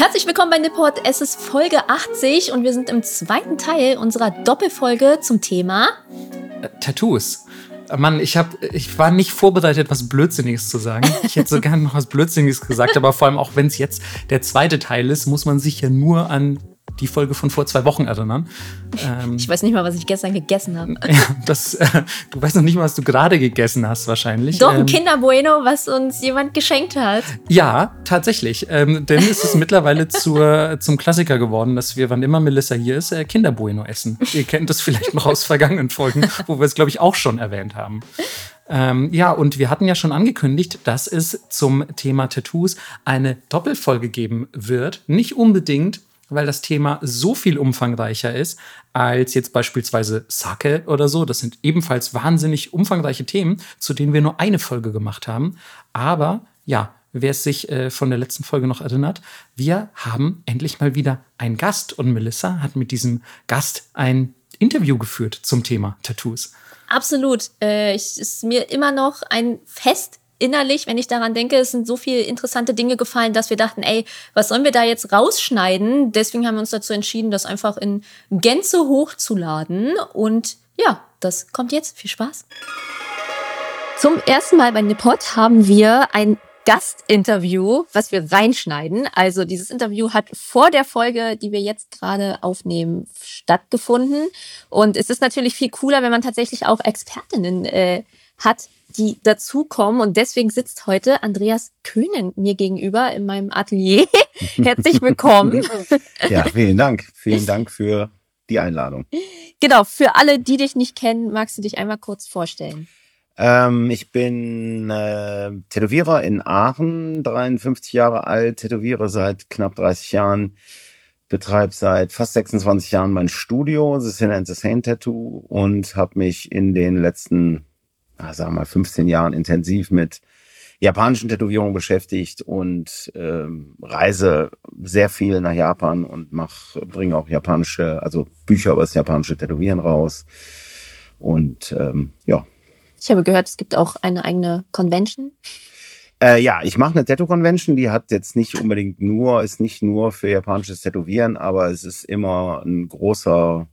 Herzlich willkommen bei Nipport. Es ist Folge 80 und wir sind im zweiten Teil unserer Doppelfolge zum Thema äh, Tattoos. Mann, ich, hab, ich war nicht vorbereitet, was Blödsinniges zu sagen. Ich hätte so gerne noch was Blödsinniges gesagt, aber vor allem auch wenn es jetzt der zweite Teil ist, muss man sich ja nur an die Folge von vor zwei Wochen erinnern. Ähm, ich weiß nicht mal, was ich gestern gegessen habe. Ja, das, äh, du weißt noch nicht mal, was du gerade gegessen hast, wahrscheinlich. Doch, ein ähm, Kinder Bueno, was uns jemand geschenkt hat. Ja, tatsächlich. Ähm, denn es ist mittlerweile zur, zum Klassiker geworden, dass wir, wann immer Melissa hier ist, äh, Kinder Bueno essen. Ihr kennt das vielleicht noch aus vergangenen Folgen, wo wir es, glaube ich, auch schon erwähnt haben. Ähm, ja, und wir hatten ja schon angekündigt, dass es zum Thema Tattoos eine Doppelfolge geben wird. Nicht unbedingt weil das Thema so viel umfangreicher ist als jetzt beispielsweise Sake oder so. Das sind ebenfalls wahnsinnig umfangreiche Themen, zu denen wir nur eine Folge gemacht haben. Aber ja, wer es sich äh, von der letzten Folge noch erinnert, wir haben endlich mal wieder einen Gast und Melissa hat mit diesem Gast ein Interview geführt zum Thema Tattoos. Absolut. Äh, es ist mir immer noch ein Fest, innerlich, wenn ich daran denke, es sind so viele interessante Dinge gefallen, dass wir dachten, ey, was sollen wir da jetzt rausschneiden? Deswegen haben wir uns dazu entschieden, das einfach in Gänze hochzuladen. Und ja, das kommt jetzt. Viel Spaß. Zum ersten Mal bei Nippot haben wir ein Gastinterview, was wir reinschneiden. Also dieses Interview hat vor der Folge, die wir jetzt gerade aufnehmen, stattgefunden. Und es ist natürlich viel cooler, wenn man tatsächlich auch Expertinnen äh, hat, die dazukommen. Und deswegen sitzt heute Andreas Köhnen mir gegenüber in meinem Atelier. Herzlich willkommen. ja, vielen Dank. Vielen Dank für die Einladung. Genau, für alle, die dich nicht kennen, magst du dich einmal kurz vorstellen? Ähm, ich bin äh, Tätowierer in Aachen, 53 Jahre alt, tätowiere seit knapp 30 Jahren, betreibe seit fast 26 Jahren mein Studio, The Sin and the Saint Tattoo und habe mich in den letzten ah, sagen wir mal, 15 Jahren intensiv mit japanischen Tätowierungen beschäftigt und ähm, reise sehr viel nach Japan und mach, bringe auch japanische, also Bücher über das japanische Tätowieren raus. Und ähm, ja. Ich habe gehört, es gibt auch eine eigene Convention. Äh, ja, ich mache eine Tattoo-Convention, die hat jetzt nicht unbedingt nur, ist nicht nur für japanisches Tätowieren, aber es ist immer ein großer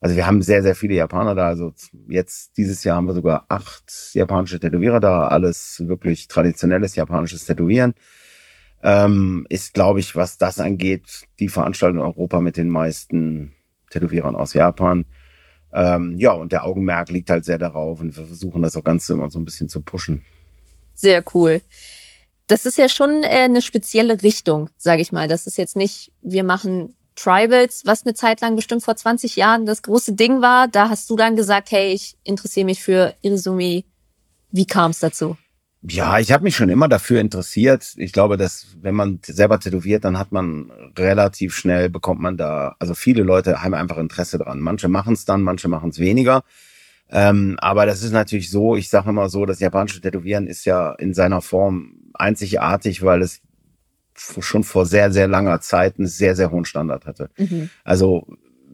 also wir haben sehr, sehr viele Japaner da. Also jetzt dieses Jahr haben wir sogar acht japanische Tätowierer da. Alles wirklich traditionelles japanisches Tätowieren. Ähm, ist, glaube ich, was das angeht, die Veranstaltung in Europa mit den meisten Tätowierern aus Japan. Ähm, ja, und der Augenmerk liegt halt sehr darauf und wir versuchen das auch Ganze immer so ein bisschen zu pushen. Sehr cool. Das ist ja schon äh, eine spezielle Richtung, sage ich mal. Das ist jetzt nicht, wir machen Tribals, was eine Zeit lang bestimmt vor 20 Jahren das große Ding war. Da hast du dann gesagt, hey, ich interessiere mich für Irisumi. Wie kam es dazu? Ja, ich habe mich schon immer dafür interessiert. Ich glaube, dass wenn man selber tätowiert, dann hat man relativ schnell, bekommt man da, also viele Leute haben einfach Interesse dran. Manche machen es dann, manche machen es weniger. Ähm, aber das ist natürlich so, ich sage immer so, das japanische Tätowieren ist ja in seiner Form einzigartig, weil es schon vor sehr, sehr langer Zeit einen sehr, sehr hohen Standard hatte. Mhm. Also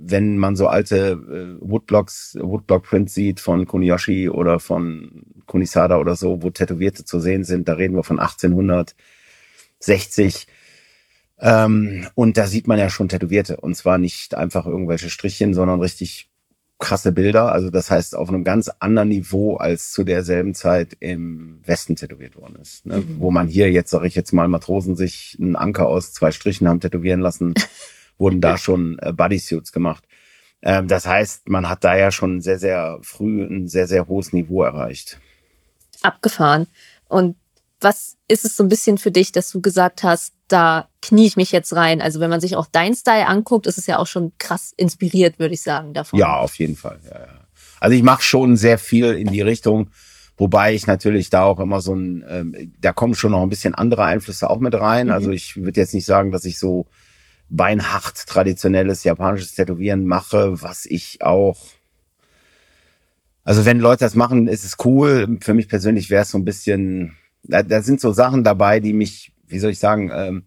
wenn man so alte äh, Woodblocks, Woodblock-Prints sieht von Kuniyoshi oder von Kunisada oder so, wo Tätowierte zu sehen sind, da reden wir von 1860. Ähm, und da sieht man ja schon Tätowierte. Und zwar nicht einfach irgendwelche Strichchen, sondern richtig krasse Bilder. Also das heißt auf einem ganz anderen Niveau als zu derselben Zeit im Westen tätowiert worden ist. Ne? Mhm. Wo man hier jetzt, sage ich jetzt mal, Matrosen sich einen Anker aus zwei Strichen haben tätowieren lassen, wurden da schon äh, Bodysuits gemacht. Ähm, das heißt, man hat da ja schon sehr, sehr früh ein sehr, sehr hohes Niveau erreicht. Abgefahren. Und was ist es so ein bisschen für dich, dass du gesagt hast, da knie ich mich jetzt rein? Also wenn man sich auch dein Style anguckt, ist es ja auch schon krass inspiriert, würde ich sagen, davon. Ja, auf jeden Fall. Ja, ja. Also ich mache schon sehr viel in die Richtung, wobei ich natürlich da auch immer so ein, ähm, da kommen schon noch ein bisschen andere Einflüsse auch mit rein. Mhm. Also ich würde jetzt nicht sagen, dass ich so beinhart traditionelles japanisches Tätowieren mache, was ich auch also wenn Leute das machen, ist es cool. Für mich persönlich wäre es so ein bisschen da, da sind so Sachen dabei, die mich, wie soll ich sagen, ähm,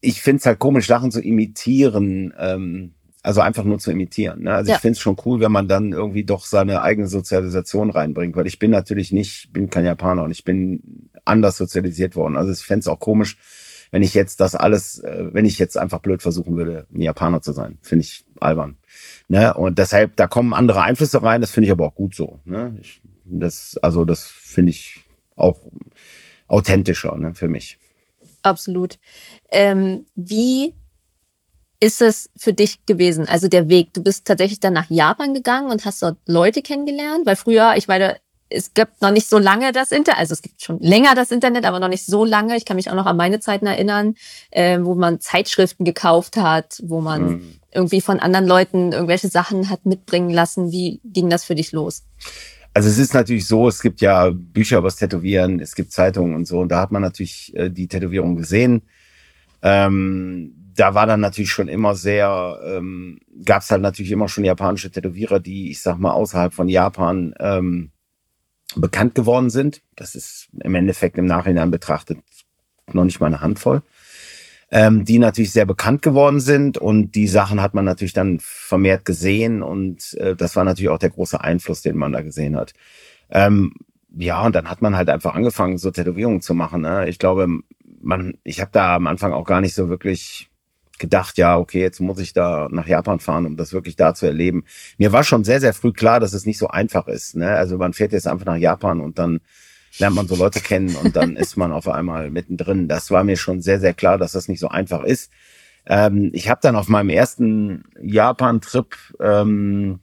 ich finde es halt komisch, Sachen zu imitieren, ähm, also einfach nur zu imitieren. Ne? Also ja. ich finde es schon cool, wenn man dann irgendwie doch seine eigene Sozialisation reinbringt, weil ich bin natürlich nicht, bin kein Japaner und ich bin anders sozialisiert worden. Also ich fände es auch komisch, wenn ich jetzt das alles, äh, wenn ich jetzt einfach blöd versuchen würde, ein Japaner zu sein. Finde ich albern. Ne? Und deshalb, da kommen andere Einflüsse rein, das finde ich aber auch gut so. Ne? Ich, das, also das finde ich auch authentischer ne, für mich. Absolut. Ähm, wie ist es für dich gewesen? Also der Weg, du bist tatsächlich dann nach Japan gegangen und hast dort Leute kennengelernt, weil früher, ich meine, es gibt noch nicht so lange das Internet, also es gibt schon länger das Internet, aber noch nicht so lange. Ich kann mich auch noch an meine Zeiten erinnern, äh, wo man Zeitschriften gekauft hat, wo man mhm. irgendwie von anderen Leuten irgendwelche Sachen hat mitbringen lassen. Wie ging das für dich los? Also es ist natürlich so, es gibt ja Bücher über das Tätowieren, es gibt Zeitungen und so, und da hat man natürlich äh, die Tätowierung gesehen. Ähm, da war dann natürlich schon immer sehr, ähm, gab es halt natürlich immer schon japanische Tätowierer, die, ich sag mal, außerhalb von Japan ähm, bekannt geworden sind. Das ist im Endeffekt im Nachhinein betrachtet noch nicht mal eine Handvoll ähm, die natürlich sehr bekannt geworden sind und die Sachen hat man natürlich dann vermehrt gesehen und äh, das war natürlich auch der große Einfluss, den man da gesehen hat. Ähm, ja, und dann hat man halt einfach angefangen, so Tätowierungen zu machen. Ne? Ich glaube, man, ich habe da am Anfang auch gar nicht so wirklich gedacht, ja, okay, jetzt muss ich da nach Japan fahren, um das wirklich da zu erleben. Mir war schon sehr, sehr früh klar, dass es nicht so einfach ist. Ne? Also man fährt jetzt einfach nach Japan und dann lernt man so Leute kennen und dann ist man auf einmal mittendrin. Das war mir schon sehr, sehr klar, dass das nicht so einfach ist. Ähm, ich habe dann auf meinem ersten Japan-Trip, ähm,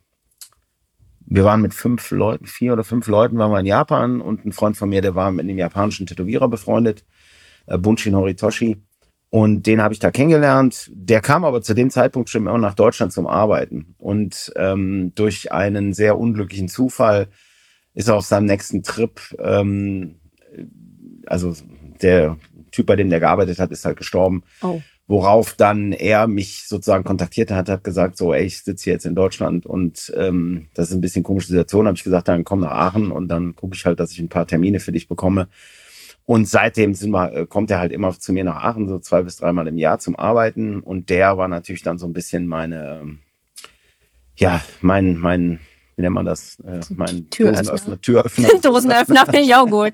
wir waren mit fünf Leuten, vier oder fünf Leuten waren wir in Japan und ein Freund von mir, der war mit einem japanischen Tätowierer befreundet, äh, Bunshin Horitoshi. Und den habe ich da kennengelernt. Der kam aber zu dem Zeitpunkt schon immer nach Deutschland zum Arbeiten. Und ähm, durch einen sehr unglücklichen Zufall ist auf seinem nächsten Trip, ähm, also der Typ, bei dem der gearbeitet hat, ist halt gestorben. Oh. Worauf dann er mich sozusagen kontaktiert hat, hat gesagt, so, ey, ich sitze hier jetzt in Deutschland und ähm, das ist ein bisschen komische Situation. Habe ich gesagt, dann komm nach Aachen und dann gucke ich halt, dass ich ein paar Termine für dich bekomme. Und seitdem sind wir, äh, kommt er halt immer zu mir nach Aachen, so zwei bis dreimal im Jahr zum Arbeiten. Und der war natürlich dann so ein bisschen meine, ja, mein, mein, wie nennt man das? Äh, mein Türöffner. Türöffner. Dosenöffner finde ich auch gut.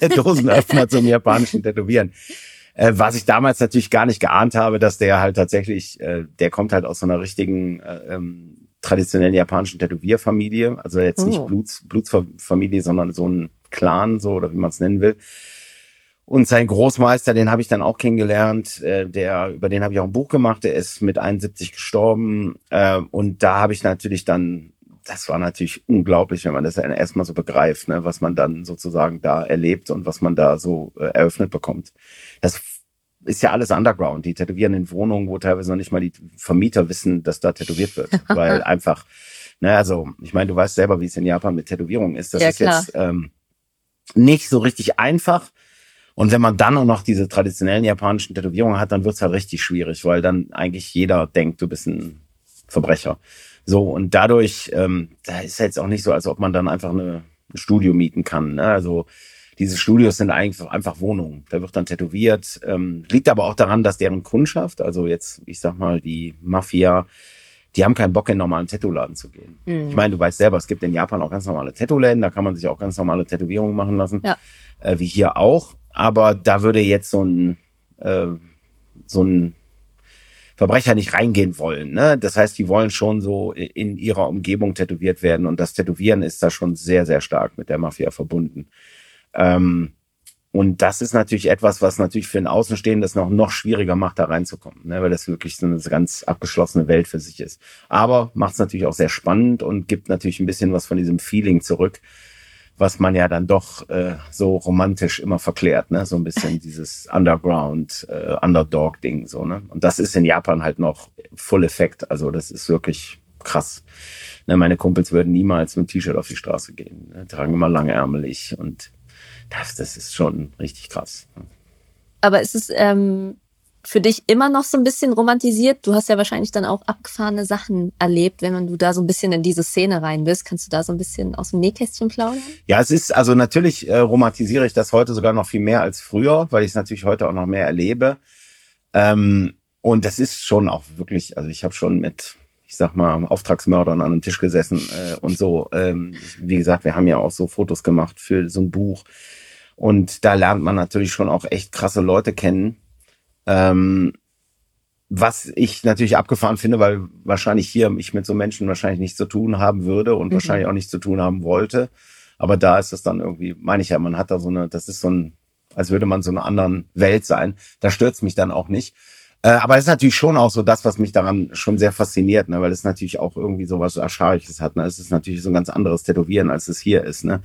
der Dosenöffner zum japanischen Tätowieren. Äh, was ich damals natürlich gar nicht geahnt habe, dass der halt tatsächlich, äh, der kommt halt aus so einer richtigen äh, ähm, traditionellen japanischen Tätowierfamilie. Also jetzt oh. nicht Bluts, Blutsfamilie, sondern so ein Clan, so oder wie man es nennen will. Und sein Großmeister, den habe ich dann auch kennengelernt, äh, der, über den habe ich auch ein Buch gemacht, der ist mit 71 gestorben. Äh, und da habe ich natürlich dann das war natürlich unglaublich, wenn man das erstmal so begreift, ne, was man dann sozusagen da erlebt und was man da so äh, eröffnet bekommt. Das ist ja alles Underground. Die tätowieren in Wohnungen, wo teilweise noch nicht mal die Vermieter wissen, dass da tätowiert wird. weil einfach, ne, also, ich meine, du weißt selber, wie es in Japan mit Tätowierungen ist. Das ja, ist klar. jetzt ähm, nicht so richtig einfach. Und wenn man dann auch noch diese traditionellen japanischen Tätowierungen hat, dann wird's halt richtig schwierig, weil dann eigentlich jeder denkt, du bist ein Verbrecher. So, und dadurch, ähm, da ist jetzt auch nicht so, als ob man dann einfach eine, ein Studio mieten kann. Ne? Also diese Studios sind eigentlich einfach Wohnungen. Da wird dann tätowiert. Ähm, liegt aber auch daran, dass deren Kundschaft, also jetzt, ich sag mal, die Mafia, die haben keinen Bock, in einen normalen Tattoo-Laden zu gehen. Mhm. Ich meine, du weißt selber, es gibt in Japan auch ganz normale Tattoo-Läden, da kann man sich auch ganz normale Tätowierungen machen lassen, ja. äh, wie hier auch. Aber da würde jetzt so ein, äh, so ein Verbrecher nicht reingehen wollen. Ne? Das heißt, die wollen schon so in ihrer Umgebung tätowiert werden und das Tätowieren ist da schon sehr, sehr stark mit der Mafia verbunden. Ähm, und das ist natürlich etwas, was natürlich für ein Außenstehendes noch, noch schwieriger macht, da reinzukommen, ne? weil das wirklich so eine ganz abgeschlossene Welt für sich ist. Aber macht es natürlich auch sehr spannend und gibt natürlich ein bisschen was von diesem Feeling zurück, was man ja dann doch äh, so romantisch immer verklärt, ne? So ein bisschen dieses Underground, äh, Underdog-Ding, so, ne? Und das ist in Japan halt noch Full Effekt. Also das ist wirklich krass. Ne, meine Kumpels würden niemals mit T-Shirt auf die Straße gehen, ne? tragen immer langärmelig und das, das ist schon richtig krass. Aber ist es ähm, für dich immer noch so ein bisschen romantisiert? Du hast ja wahrscheinlich dann auch abgefahrene Sachen erlebt, wenn du da so ein bisschen in diese Szene rein bist. Kannst du da so ein bisschen aus dem Nähkästchen plaudern? Ja, es ist, also natürlich äh, romantisiere ich das heute sogar noch viel mehr als früher, weil ich es natürlich heute auch noch mehr erlebe. Ähm, und das ist schon auch wirklich, also ich habe schon mit, ich sag mal, Auftragsmördern an einem Tisch gesessen äh, und so. Ähm, wie gesagt, wir haben ja auch so Fotos gemacht für so ein Buch. Und da lernt man natürlich schon auch echt krasse Leute kennen Ähm, was ich natürlich abgefahren finde, weil wahrscheinlich hier ich mit so Menschen wahrscheinlich nichts zu tun haben würde und mhm. wahrscheinlich auch nichts zu tun haben wollte. Aber da ist es dann irgendwie, meine ich ja, man hat da so eine, das ist so ein, als würde man so einer anderen Welt sein. Da stört's mich dann auch nicht. Äh, aber es ist natürlich schon auch so das, was mich daran schon sehr fasziniert, ne? weil es natürlich auch irgendwie so was Ascharches hat. Ne? Es ist natürlich so ein ganz anderes Tätowieren, als es hier ist. Ne?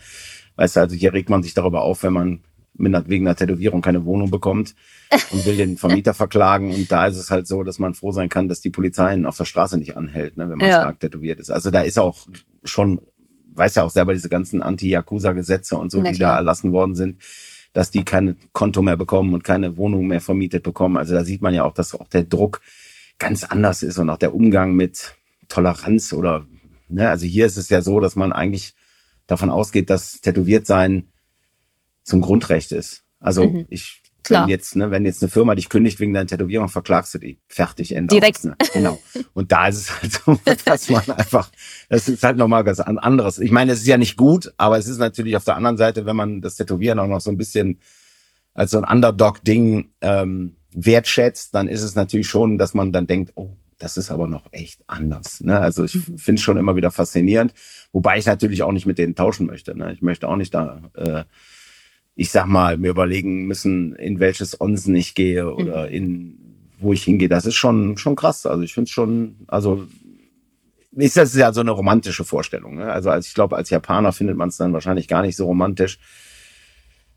Weißt du, also hier regt man sich darüber auf, wenn man mit einer, wegen einer Tätowierung keine Wohnung bekommt und will den Vermieter verklagen. Und da ist es halt so, dass man froh sein kann, dass die Polizei ihn auf der Straße nicht anhält, ne, wenn man ja. stark tätowiert ist. Also da ist auch schon, weiß ja auch selber diese ganzen Anti-Yakuza-Gesetze und so, Na, die klar. da erlassen worden sind, dass die keine Konto mehr bekommen und keine Wohnung mehr vermietet bekommen. Also da sieht man ja auch, dass auch der Druck ganz anders ist und auch der Umgang mit Toleranz oder, ne, also hier ist es ja so, dass man eigentlich davon ausgeht, dass tätowiert sein zum Grundrecht ist. Also mhm. ich Klar. Wenn jetzt, ne, wenn jetzt eine Firma dich kündigt wegen deiner Tätowierung, verklagst du die. Fertig, Ende. Direkt. Ne? Genau. Und da ist es halt so, dass man einfach, das ist halt nochmal was anderes. Ich meine, es ist ja nicht gut, aber es ist natürlich auf der anderen Seite, wenn man das Tätowieren auch noch so ein bisschen als so ein Underdog-Ding ähm, wertschätzt, dann ist es natürlich schon, dass man dann denkt, oh, das ist aber noch echt anders. Ne? Also ich mhm. finde es schon immer wieder faszinierend, wobei ich natürlich auch nicht mit denen tauschen möchte. Ne? Ich möchte auch nicht da äh, ich sag mal, mir überlegen müssen, in welches Onsen ich gehe oder mhm. in wo ich hingehe. Das ist schon, schon krass. Also ich finde es schon, also ist das ja so eine romantische Vorstellung. Ne? Also als ich glaube, als Japaner findet man es dann wahrscheinlich gar nicht so romantisch.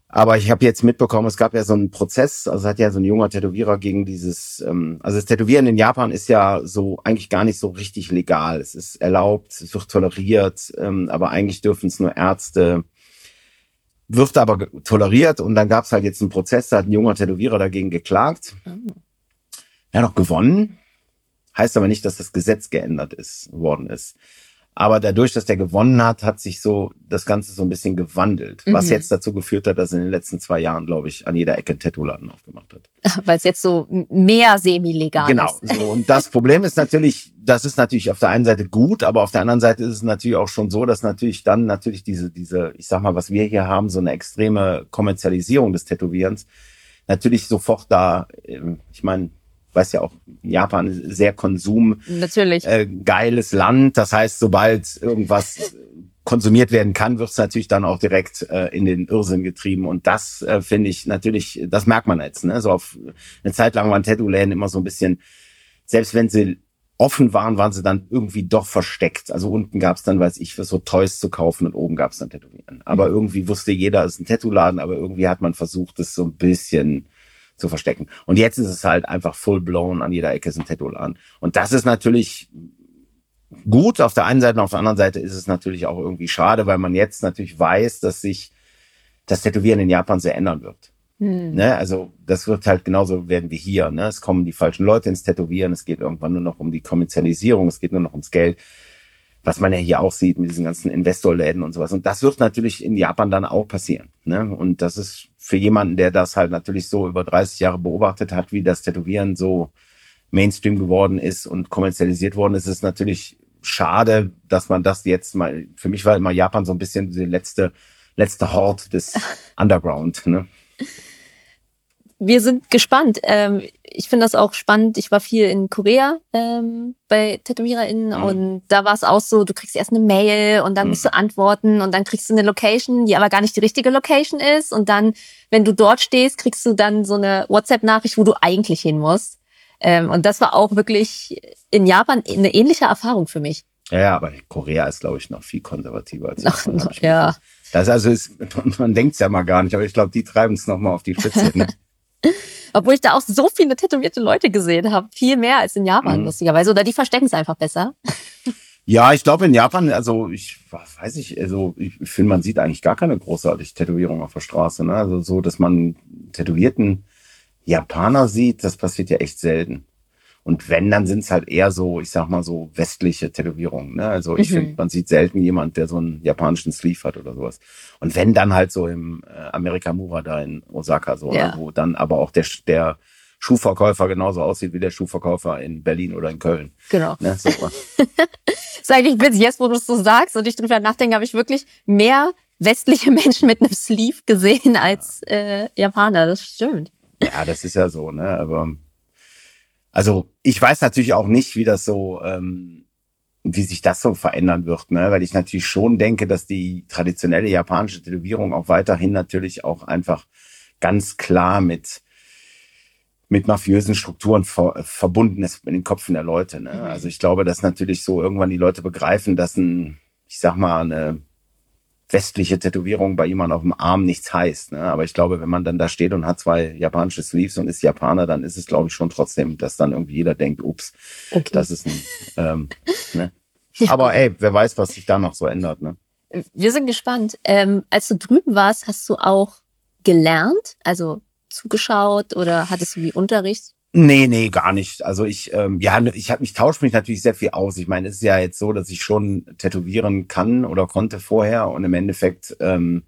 Aber ich habe jetzt mitbekommen, es gab ja so einen Prozess, also hat ja so ein junger Tätowierer gegen dieses, ähm, also das Tätowieren in Japan ist ja so eigentlich gar nicht so richtig legal. Es ist erlaubt, es wird toleriert, ähm, aber eigentlich dürfen es nur Ärzte, wird aber toleriert und dann gab es halt jetzt einen Prozess, da hat ein junger Tätowierer dagegen geklagt. Oh. Er hat auch gewonnen. Heißt aber nicht, dass das Gesetz geändert ist, worden ist. Aber dadurch, dass der gewonnen hat, hat sich so das Ganze so ein bisschen gewandelt. Mhm. Was jetzt dazu geführt hat, dass er in den letzten zwei Jahren, glaube ich, an jeder Ecke einen Tattoo-Laden aufgemacht hat. Weil es jetzt so mehr semi-legal genau, ist. Genau. So. Und das Problem ist natürlich, das ist natürlich auf der einen Seite gut, aber auf der anderen Seite ist es natürlich auch schon so, dass natürlich dann natürlich diese, diese, ich sag mal, was wir hier haben, so eine extreme Kommerzialisierung des Tätowierens, natürlich sofort da, ähm, ich meine, weiß ja auch, Japan sehr Konsum. Natürlich. Äh, geiles Land. Das heißt, sobald irgendwas konsumiert werden kann, wird es natürlich dann auch direkt äh, in den Irrsinn getrieben. Und das äh, finde ich natürlich, das merkt man jetzt. Ne? So auf eine Zeit lang waren Tattoo-Läden immer so ein bisschen, selbst wenn sie offen waren, waren sie dann irgendwie doch versteckt. Also unten gab es dann, weiß ich, für so Toys zu kaufen und oben gab es dann Tätowieren. Aber mhm. irgendwie wusste jeder, es ist ein Tattoo-Laden, aber irgendwie hat man versucht, es so ein bisschen zu verstecken. Und jetzt ist es halt einfach full blown an jeder Ecke ist ein Tattoo-Laden. Und das ist natürlich gut auf der einen Seite und auf der anderen Seite ist es natürlich auch irgendwie schade, weil man jetzt natürlich weiß, dass sich das Tätowieren in Japan sehr ändern wird. Hm. Ne? Also das wird halt genauso werden wie hier. Ne? Es kommen die falschen Leute ins Tätowieren, es geht irgendwann nur noch um die Kommerzialisierung, es geht nur noch ums Geld was man ja hier auch sieht mit diesen ganzen Investorläden und sowas. Und das wird natürlich in Japan dann auch passieren. Ne? Und das ist für jemanden, der das halt natürlich so über 30 Jahre beobachtet hat, wie das Tätowieren so Mainstream geworden ist und kommerzialisiert worden ist, ist es natürlich schade, dass man das jetzt mal, für mich war immer Japan so ein bisschen die letzte, letzte Hort des Underground. Ne? Wir sind gespannt. Ähm, ich finde das auch spannend. Ich war viel in Korea ähm, bei TätowiererInnen mhm. und da war es auch so, du kriegst erst eine Mail und dann mhm. musst du antworten und dann kriegst du eine Location, die aber gar nicht die richtige Location ist und dann, wenn du dort stehst, kriegst du dann so eine WhatsApp-Nachricht, wo du eigentlich hin musst. Ähm, und das war auch wirklich in Japan eine ähnliche Erfahrung für mich. Ja, aber Korea ist, glaube ich, noch viel konservativer als Japan. Noch, ja. Das also ist, man denkt es ja mal gar nicht, aber ich glaube, die treiben es nochmal auf die Spitze. Ne? Obwohl ich da auch so viele tätowierte Leute gesehen habe. Viel mehr als in Japan, mhm. lustigerweise. Oder die verstecken es einfach besser. Ja, ich glaube in Japan, also ich weiß nicht, also ich finde, man sieht eigentlich gar keine großartige Tätowierung auf der Straße. Ne? Also so, dass man tätowierten Japaner sieht, das passiert ja echt selten. Und wenn, dann sind es halt eher so, ich sag mal so westliche Tätowierungen. Ne? Also ich mhm. finde, man sieht selten jemand, der so einen japanischen Sleeve hat oder sowas. Und wenn, dann halt so im äh, Amerika Mura da in Osaka so, ne? ja. ne? wo dann aber auch der, der Schuhverkäufer genauso aussieht wie der Schuhverkäufer in Berlin oder in Köln. Genau. Ne? So. Sag ich witzig, jetzt wo du es so sagst und ich drüber nachdenke, habe ich wirklich mehr westliche Menschen mit einem Sleeve gesehen als äh, Japaner. Das stimmt. Ja, das ist ja so, ne? Aber also ich weiß natürlich auch nicht, wie das so, ähm, wie sich das so verändern wird, ne? Weil ich natürlich schon denke, dass die traditionelle japanische Tätowierung auch weiterhin natürlich auch einfach ganz klar mit mit mafiösen Strukturen ver verbunden ist in den Köpfen der Leute. Ne? Mhm. Also ich glaube, dass natürlich so irgendwann die Leute begreifen, dass ein, ich sag mal, eine westliche Tätowierung bei jemandem auf dem Arm nichts heißt. Ne? Aber ich glaube, wenn man dann da steht und hat zwei japanische Sleeves und ist Japaner, dann ist es, glaube ich, schon trotzdem, dass dann irgendwie jeder denkt, ups, okay. das ist ein. Ähm, ne? Aber ey, wer weiß, was sich da noch so ändert. Ne? Wir sind gespannt. Ähm, als du drüben warst, hast du auch gelernt, also zugeschaut oder hattest du wie Unterricht? Nee, nee, gar nicht. Also ich, ähm, ja, ich habe mich tausche mich natürlich sehr viel aus. Ich meine, es ist ja jetzt so, dass ich schon tätowieren kann oder konnte vorher und im Endeffekt ähm,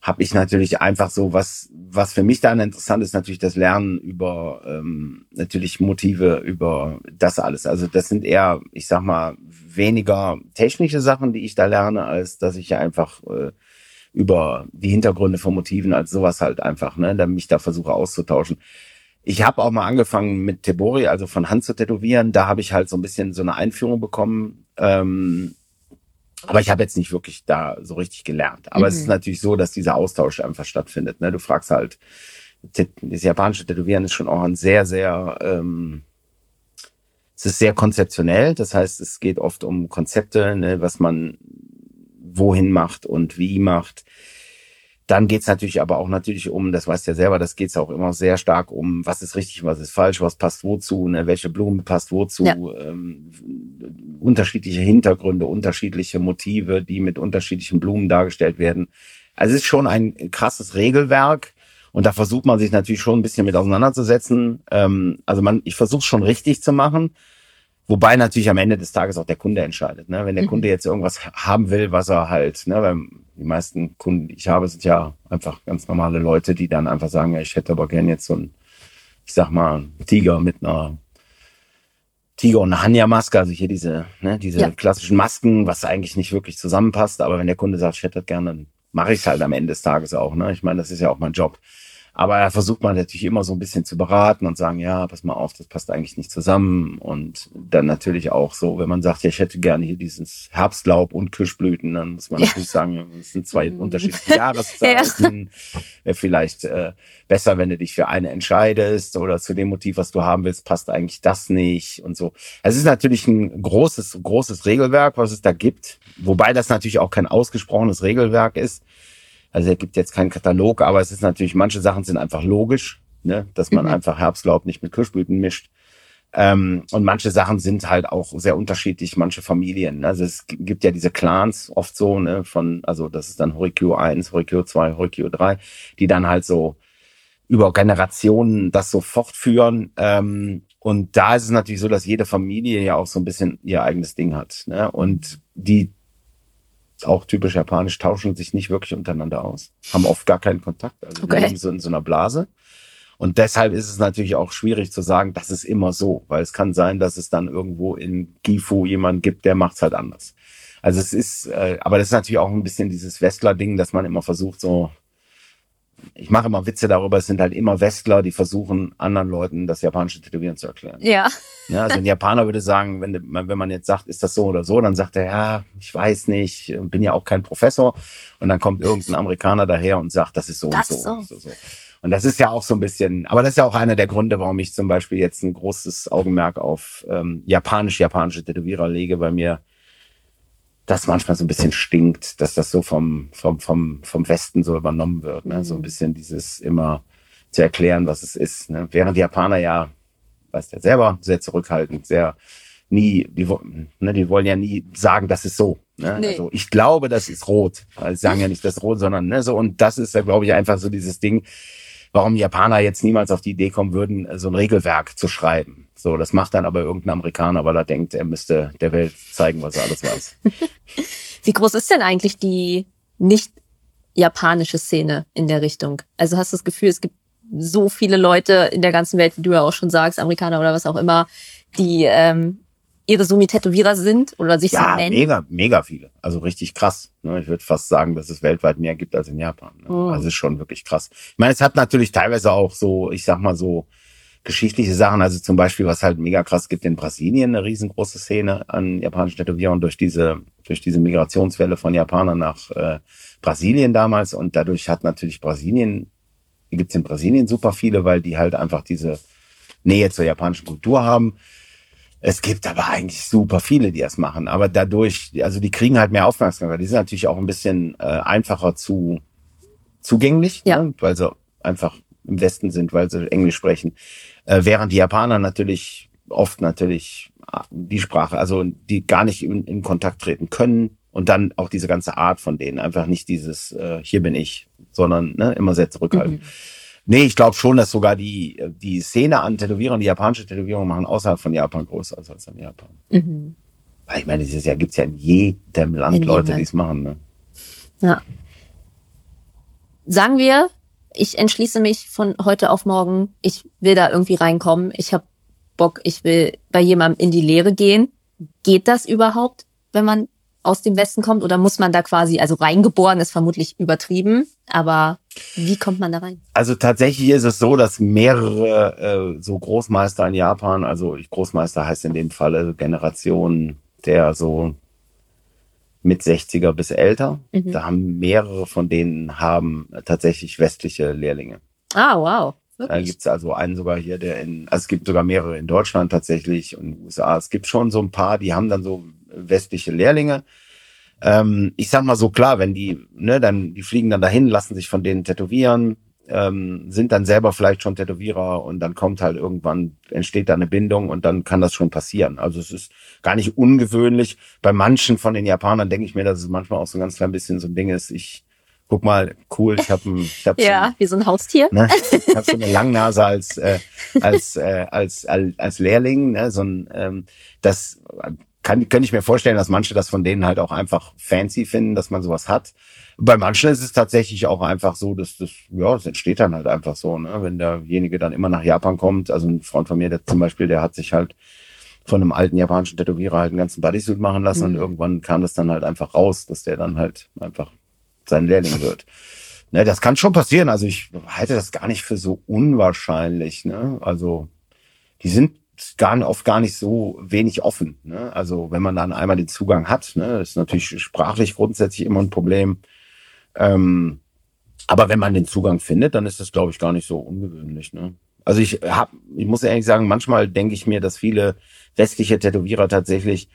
habe ich natürlich einfach so was, was für mich dann interessant ist, natürlich das Lernen über ähm, natürlich Motive, über das alles. Also das sind eher, ich sag mal, weniger technische Sachen, die ich da lerne, als dass ich ja einfach äh, über die Hintergründe von Motiven als sowas halt einfach, ne, dann mich da versuche auszutauschen. Ich habe auch mal angefangen mit Tebori, also von Hand zu tätowieren. Da habe ich halt so ein bisschen so eine Einführung bekommen. Ähm, aber ich habe jetzt nicht wirklich da so richtig gelernt. Aber mhm. es ist mhm. natürlich so, dass dieser Austausch einfach stattfindet. Ne? Du fragst halt, das japanische Tätowieren ist schon auch ein sehr, sehr, ähm, es ist sehr konzeptionell. Das heißt, es geht oft um Konzepte, ne, was man wohin macht und wie macht. Dann geht's natürlich aber auch natürlich um, das weißt du ja selber, das geht's auch immer sehr stark um, was ist richtig, was ist falsch, was passt wozu, ne, welche Blume passt wozu, ja. ähm, unterschiedliche Hintergründe, unterschiedliche Motive, die mit unterschiedlichen Blumen dargestellt werden. Also es ist schon ein krasses Regelwerk. Und da versucht man sich natürlich schon ein bisschen mit auseinanderzusetzen. Ähm, also man, ich versuche schon richtig zu machen. Wobei natürlich am Ende des Tages auch der Kunde entscheidet. Ne? Wenn der mhm. Kunde jetzt irgendwas haben will, was er halt, ne, weil die meisten Kunden, die ich habe, sind ja einfach ganz normale Leute, die dann einfach sagen, ja, ich hätte aber gern jetzt so ein, ich sag mal, Tiger mit einer Tiger und eine Hanya-Maske, also hier diese, ne, diese ja. klassischen Masken, was eigentlich nicht wirklich zusammenpasst. Aber wenn der Kunde sagt, ich hätte das gerne, dann mache ich es halt am Ende des Tages auch. Ne? Ich meine, das ist ja auch mein Job. Aber er versucht man natürlich immer so ein bisschen zu beraten und sagen, ja, pass mal auf, das passt eigentlich nicht zusammen. Und dann natürlich auch so, wenn man sagt, ja, ich hätte gerne hier dieses Herbstlaub und Kirschblüten, dann muss man ja. natürlich sagen, das sind zwei mhm. unterschiedliche Jahreszeiten. Ja. Wäre vielleicht äh, besser, wenn du dich für eine entscheidest oder zu dem Motiv, was du haben willst, passt eigentlich das nicht und so. Es ist natürlich ein großes, großes Regelwerk, was es da gibt. Wobei das natürlich auch kein ausgesprochenes Regelwerk ist. Also es gibt jetzt keinen Katalog, aber es ist natürlich, manche Sachen sind einfach logisch, ne? dass man mhm. einfach Herbstlaub nicht mit Kirschblüten mischt. Ähm, und manche Sachen sind halt auch sehr unterschiedlich, manche Familien. Also es gibt ja diese Clans oft so, ne, von, also das ist dann Horikyo 1, Horikyo 2, Horikyo 3, die dann halt so über Generationen das so fortführen. Ähm, und da ist es natürlich so, dass jede Familie ja auch so ein bisschen ihr eigenes Ding hat. Ne? Und die auch typisch japanisch, tauschen sich nicht wirklich untereinander aus, haben oft gar keinen Kontakt, also okay. leben so in so einer Blase. Und deshalb ist es natürlich auch schwierig zu sagen, das ist immer so, weil es kann sein, dass es dann irgendwo in Gifu jemand gibt, der macht's halt anders. Also es ist, äh, aber das ist natürlich auch ein bisschen dieses Westler-Ding, dass man immer versucht, so ich mache immer Witze darüber, es sind halt immer Westler, die versuchen, anderen Leuten das japanische Tätowieren zu erklären. Ja. ja also ein Japaner würde sagen, wenn, wenn man jetzt sagt, ist das so oder so, dann sagt er, ja, ich weiß nicht, bin ja auch kein Professor. Und dann kommt irgendein Amerikaner daher und sagt, das ist so das und so. so. so, so. Und das ist ja auch so ein bisschen, aber das ist ja auch einer der Gründe, warum ich zum Beispiel jetzt ein großes Augenmerk auf ähm, japanisch-japanische Tätowierer lege bei mir das manchmal so ein bisschen stinkt, dass das so vom, vom, vom, vom Westen so übernommen wird. Ne? So ein mhm. bisschen dieses immer zu erklären, was es ist. Ne? Während die Japaner ja, weißt ja selber, sehr zurückhaltend, sehr nie, die, ne, die wollen ja nie sagen, das ist so. Ne? Nee. Also ich glaube, das ist rot. Also sie sagen ja nicht das rot, sondern ne, so. Und das ist ja, glaube ich, einfach so dieses Ding, warum Japaner jetzt niemals auf die Idee kommen würden, so ein Regelwerk zu schreiben. So, das macht dann aber irgendein Amerikaner, weil er denkt, er müsste der Welt zeigen, was er alles weiß. Wie groß ist denn eigentlich die nicht japanische Szene in der Richtung? Also hast du das Gefühl, es gibt so viele Leute in der ganzen Welt, wie du ja auch schon sagst, Amerikaner oder was auch immer, die ähm, Irezumi-Tätowierer sind oder sich Ja, so nennen? mega, mega viele. Also richtig krass. Ne? Ich würde fast sagen, dass es weltweit mehr gibt als in Japan. Ne? Mhm. Also ist schon wirklich krass. Ich meine, es hat natürlich teilweise auch so, ich sag mal so, geschichtliche Sachen. Also zum Beispiel, was halt mega krass gibt in Brasilien, eine riesengroße Szene an japanischen Tätowierern durch diese, durch diese Migrationswelle von Japanern nach äh, Brasilien damals. Und dadurch hat natürlich Brasilien, gibt's in Brasilien super viele, weil die halt einfach diese Nähe zur japanischen Kultur haben. Es gibt aber eigentlich super viele, die das machen. Aber dadurch, also die kriegen halt mehr Aufmerksamkeit. Die sind natürlich auch ein bisschen äh, einfacher zu zugänglich, Ja. ne? weil sie einfach im Westen sind, weil sie Englisch sprechen. Äh, während die Japaner natürlich oft natürlich äh, die Sprache, also die gar nicht in, in Kontakt treten können. Und dann auch diese ganze Art von denen, einfach nicht dieses äh, hier bin ich, sondern ne, immer sehr zurückhaltend. Nee, ich glaube schon, dass sogar die, die Szene an Tätowierern, die japanische Tätowierungen machen, außerhalb von Japan größer als in Japan. Mhm. Weil ich meine, dieses Jahr gibt's ja in jedem Land In jedem Leute, die es machen. Ne? Ja. Sagen wir, ich entschließe mich von heute auf morgen, ich will da irgendwie reinkommen, ich habe Bock, ich will bei jemandem in die Lehre gehen. Geht das überhaupt, wenn man aus dem Westen kommt? Oder muss man da quasi, also reingeboren ist vermutlich übertrieben, aber wie kommt man da rein? Also tatsächlich ist es so, dass mehrere äh, so Großmeister in Japan, also Großmeister heißt in dem Falle Generation der so mit 60er bis älter. Mhm. Da haben mehrere von denen haben tatsächlich westliche Lehrlinge. Ah, wow. Da Wirklich? gibt's also einen sogar hier, der in, also es gibt sogar mehrere in Deutschland tatsächlich und in den USA. Es gibt schon so ein paar, die haben dann so westliche Lehrlinge. Ähm, ich sag mal so klar, wenn die, ne, dann, die fliegen dann dahin, lassen sich von denen tätowieren, ähm, sind dann selber vielleicht schon Tätowierer und dann kommt halt irgendwann, entsteht da eine Bindung und dann kann das schon passieren. Also es ist gar nicht ungewöhnlich. Bei manchen von den Japanern denke ich mir, dass es manchmal auch so ein ganz klein bisschen so ein Ding ist. Ich guck mal, cool, ich habe ich hab so ein- Ja, wie so ein Haustier. Ne? Ich habe so eine Langnase als als äh, als, äh, als als als Lehrling. Ne? So ein, ähm, das kann könnte ich mir vorstellen, dass manche das von denen halt auch einfach fancy finden, dass man sowas hat. Bei manchen ist es tatsächlich auch einfach so, dass das ja, es entsteht dann halt einfach so, ne? wenn derjenige dann immer nach Japan kommt. Also ein Freund von mir, der zum Beispiel, der hat sich halt von einem alten japanischen Tätowierer halt einen ganzen Bodysuit machen lassen und Mhm. irgendwann kam das dann halt einfach raus, dass der dann halt einfach sein Lehrling wird. Ne, das kann schon passieren. Also ich halte das gar nicht für so unwahrscheinlich. Ne? Also die sind gar, oft gar nicht so wenig offen. Ne? Also wenn man dann einmal den Zugang hat, ne, ist natürlich sprachlich grundsätzlich immer ein Problem. Ähm, aber wenn man den Zugang findet, dann ist das, glaube ich, gar nicht so ungewöhnlich. Ne? Also ich hab, ich muss ehrlich sagen, manchmal denke ich mir, dass viele westliche Tätowierer tatsächlich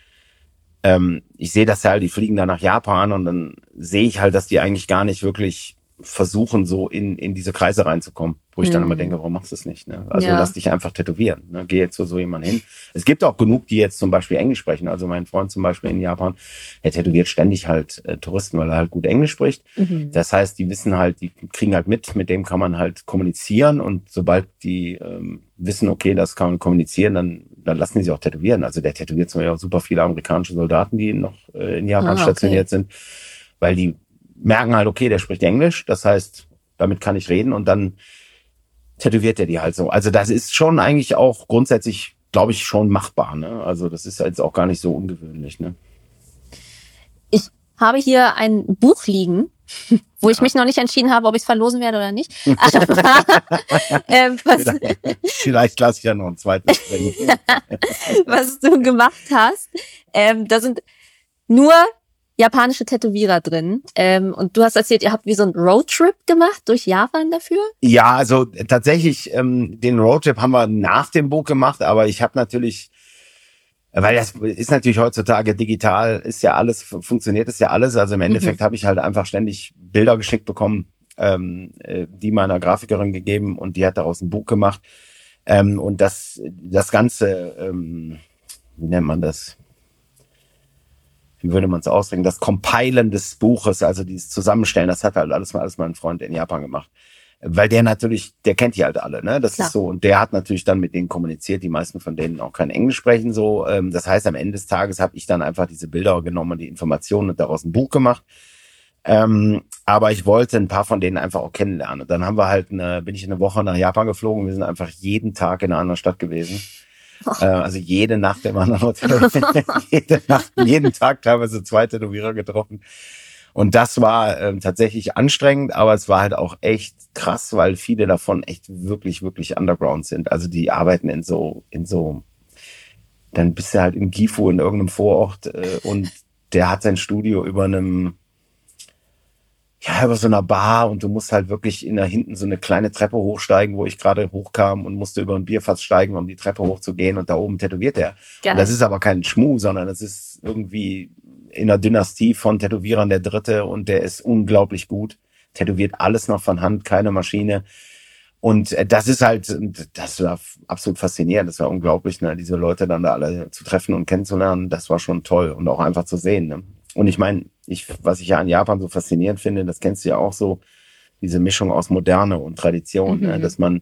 ähm, ich sehe das halt, die fliegen da nach Japan und dann sehe ich halt, dass die eigentlich gar nicht wirklich versuchen, so in, in diese Kreise reinzukommen, wo ich dann Mhm. immer denke, warum machst du es nicht? Ne? Also Ja. lass dich einfach tätowieren. Ne? Geh jetzt zu so jemand hin. Es gibt auch genug, die jetzt zum Beispiel Englisch sprechen. Also mein Freund zum Beispiel in Japan, der tätowiert ständig halt äh, Touristen, weil er halt gut Englisch spricht. Mhm. Das heißt, die wissen halt, die kriegen halt mit, mit dem kann man halt kommunizieren und sobald die ähm, wissen, okay, das kann man kommunizieren, dann, dann lassen die sich auch tätowieren. Also der tätowiert zum Beispiel auch super viele amerikanische Soldaten, die noch äh, in Japan Ah, okay. stationiert sind, weil die merken halt, okay, der spricht Englisch, das heißt, damit kann ich reden und dann tätowiert er die halt so. Also das ist schon eigentlich auch grundsätzlich, glaube ich, schon machbar. Ne? Also das ist jetzt auch gar nicht so ungewöhnlich. Ne? Ich habe hier ein Buch liegen, wo ich mich noch nicht entschieden habe, ob ich es verlosen werde oder nicht. Ähm, was, Vielleicht lasse ich ja noch ein zweites was du gemacht hast. Ähm, da sind nur japanische Tätowierer drin. Ähm, und du hast erzählt, ihr habt wie so einen Roadtrip gemacht durch Japan dafür. Ja, also tatsächlich, ähm, den Roadtrip haben wir nach dem Buch gemacht, aber ich habe natürlich, weil das ist natürlich heutzutage digital, ist ja alles, funktioniert ist ja alles. Also im Endeffekt habe ich halt einfach ständig Bilder geschickt bekommen, ähm, äh, die meiner Grafikerin gegeben und die hat daraus ein Buch gemacht. Ähm, und das, das Ganze, ähm, wie nennt man das? Wie würde man es ausdrücken? Das Compilen des Buches, also dieses Zusammenstellen, das hat halt alles mal alles mein Freund in Japan gemacht weil der natürlich, der kennt die halt alle, ne? Das Klar. ist so und der hat natürlich dann mit denen kommuniziert, die meisten von denen auch kein Englisch sprechen so. Ähm, das heißt, am Ende des Tages habe ich dann einfach diese Bilder genommen und die Informationen und daraus ein Buch gemacht. Ähm, aber ich wollte ein paar von denen einfach auch kennenlernen. Und dann haben wir halt eine, bin ich eine Woche nach Japan geflogen. Wir sind einfach jeden Tag in einer anderen Stadt gewesen. Äh, also jede Nacht im anderen Hotel. jede Nacht, jeden Tag teilweise zwei Tätowierer getroffen. Und das war ähm, tatsächlich anstrengend, aber es war halt auch echt krass, weil viele davon echt wirklich, wirklich underground sind. Also die arbeiten in so, in so, dann bist du halt in Gifu in irgendeinem Vorort äh, und der hat sein Studio über einem, ja, über so einer Bar und du musst halt wirklich in da hinten so eine kleine Treppe hochsteigen, wo ich gerade hochkam und musste über ein Bierfass steigen, um die Treppe hochzugehen und da oben tätowiert er. Und das ist aber kein Schmuh, sondern das ist irgendwie in der Dynastie von Tätowierern der Dritte und der ist unglaublich gut. Tätowiert alles noch von Hand, keine Maschine. Und äh, das ist halt, das war absolut faszinierend. Das war unglaublich, ne? diese Leute dann da alle zu treffen und kennenzulernen. Das war schon toll und auch einfach zu sehen. Ne? Und ich meine, ich, was ich ja an Japan so faszinierend finde, das kennst du ja auch so, diese Mischung aus Moderne und Tradition, ne? mhm. ne? dass man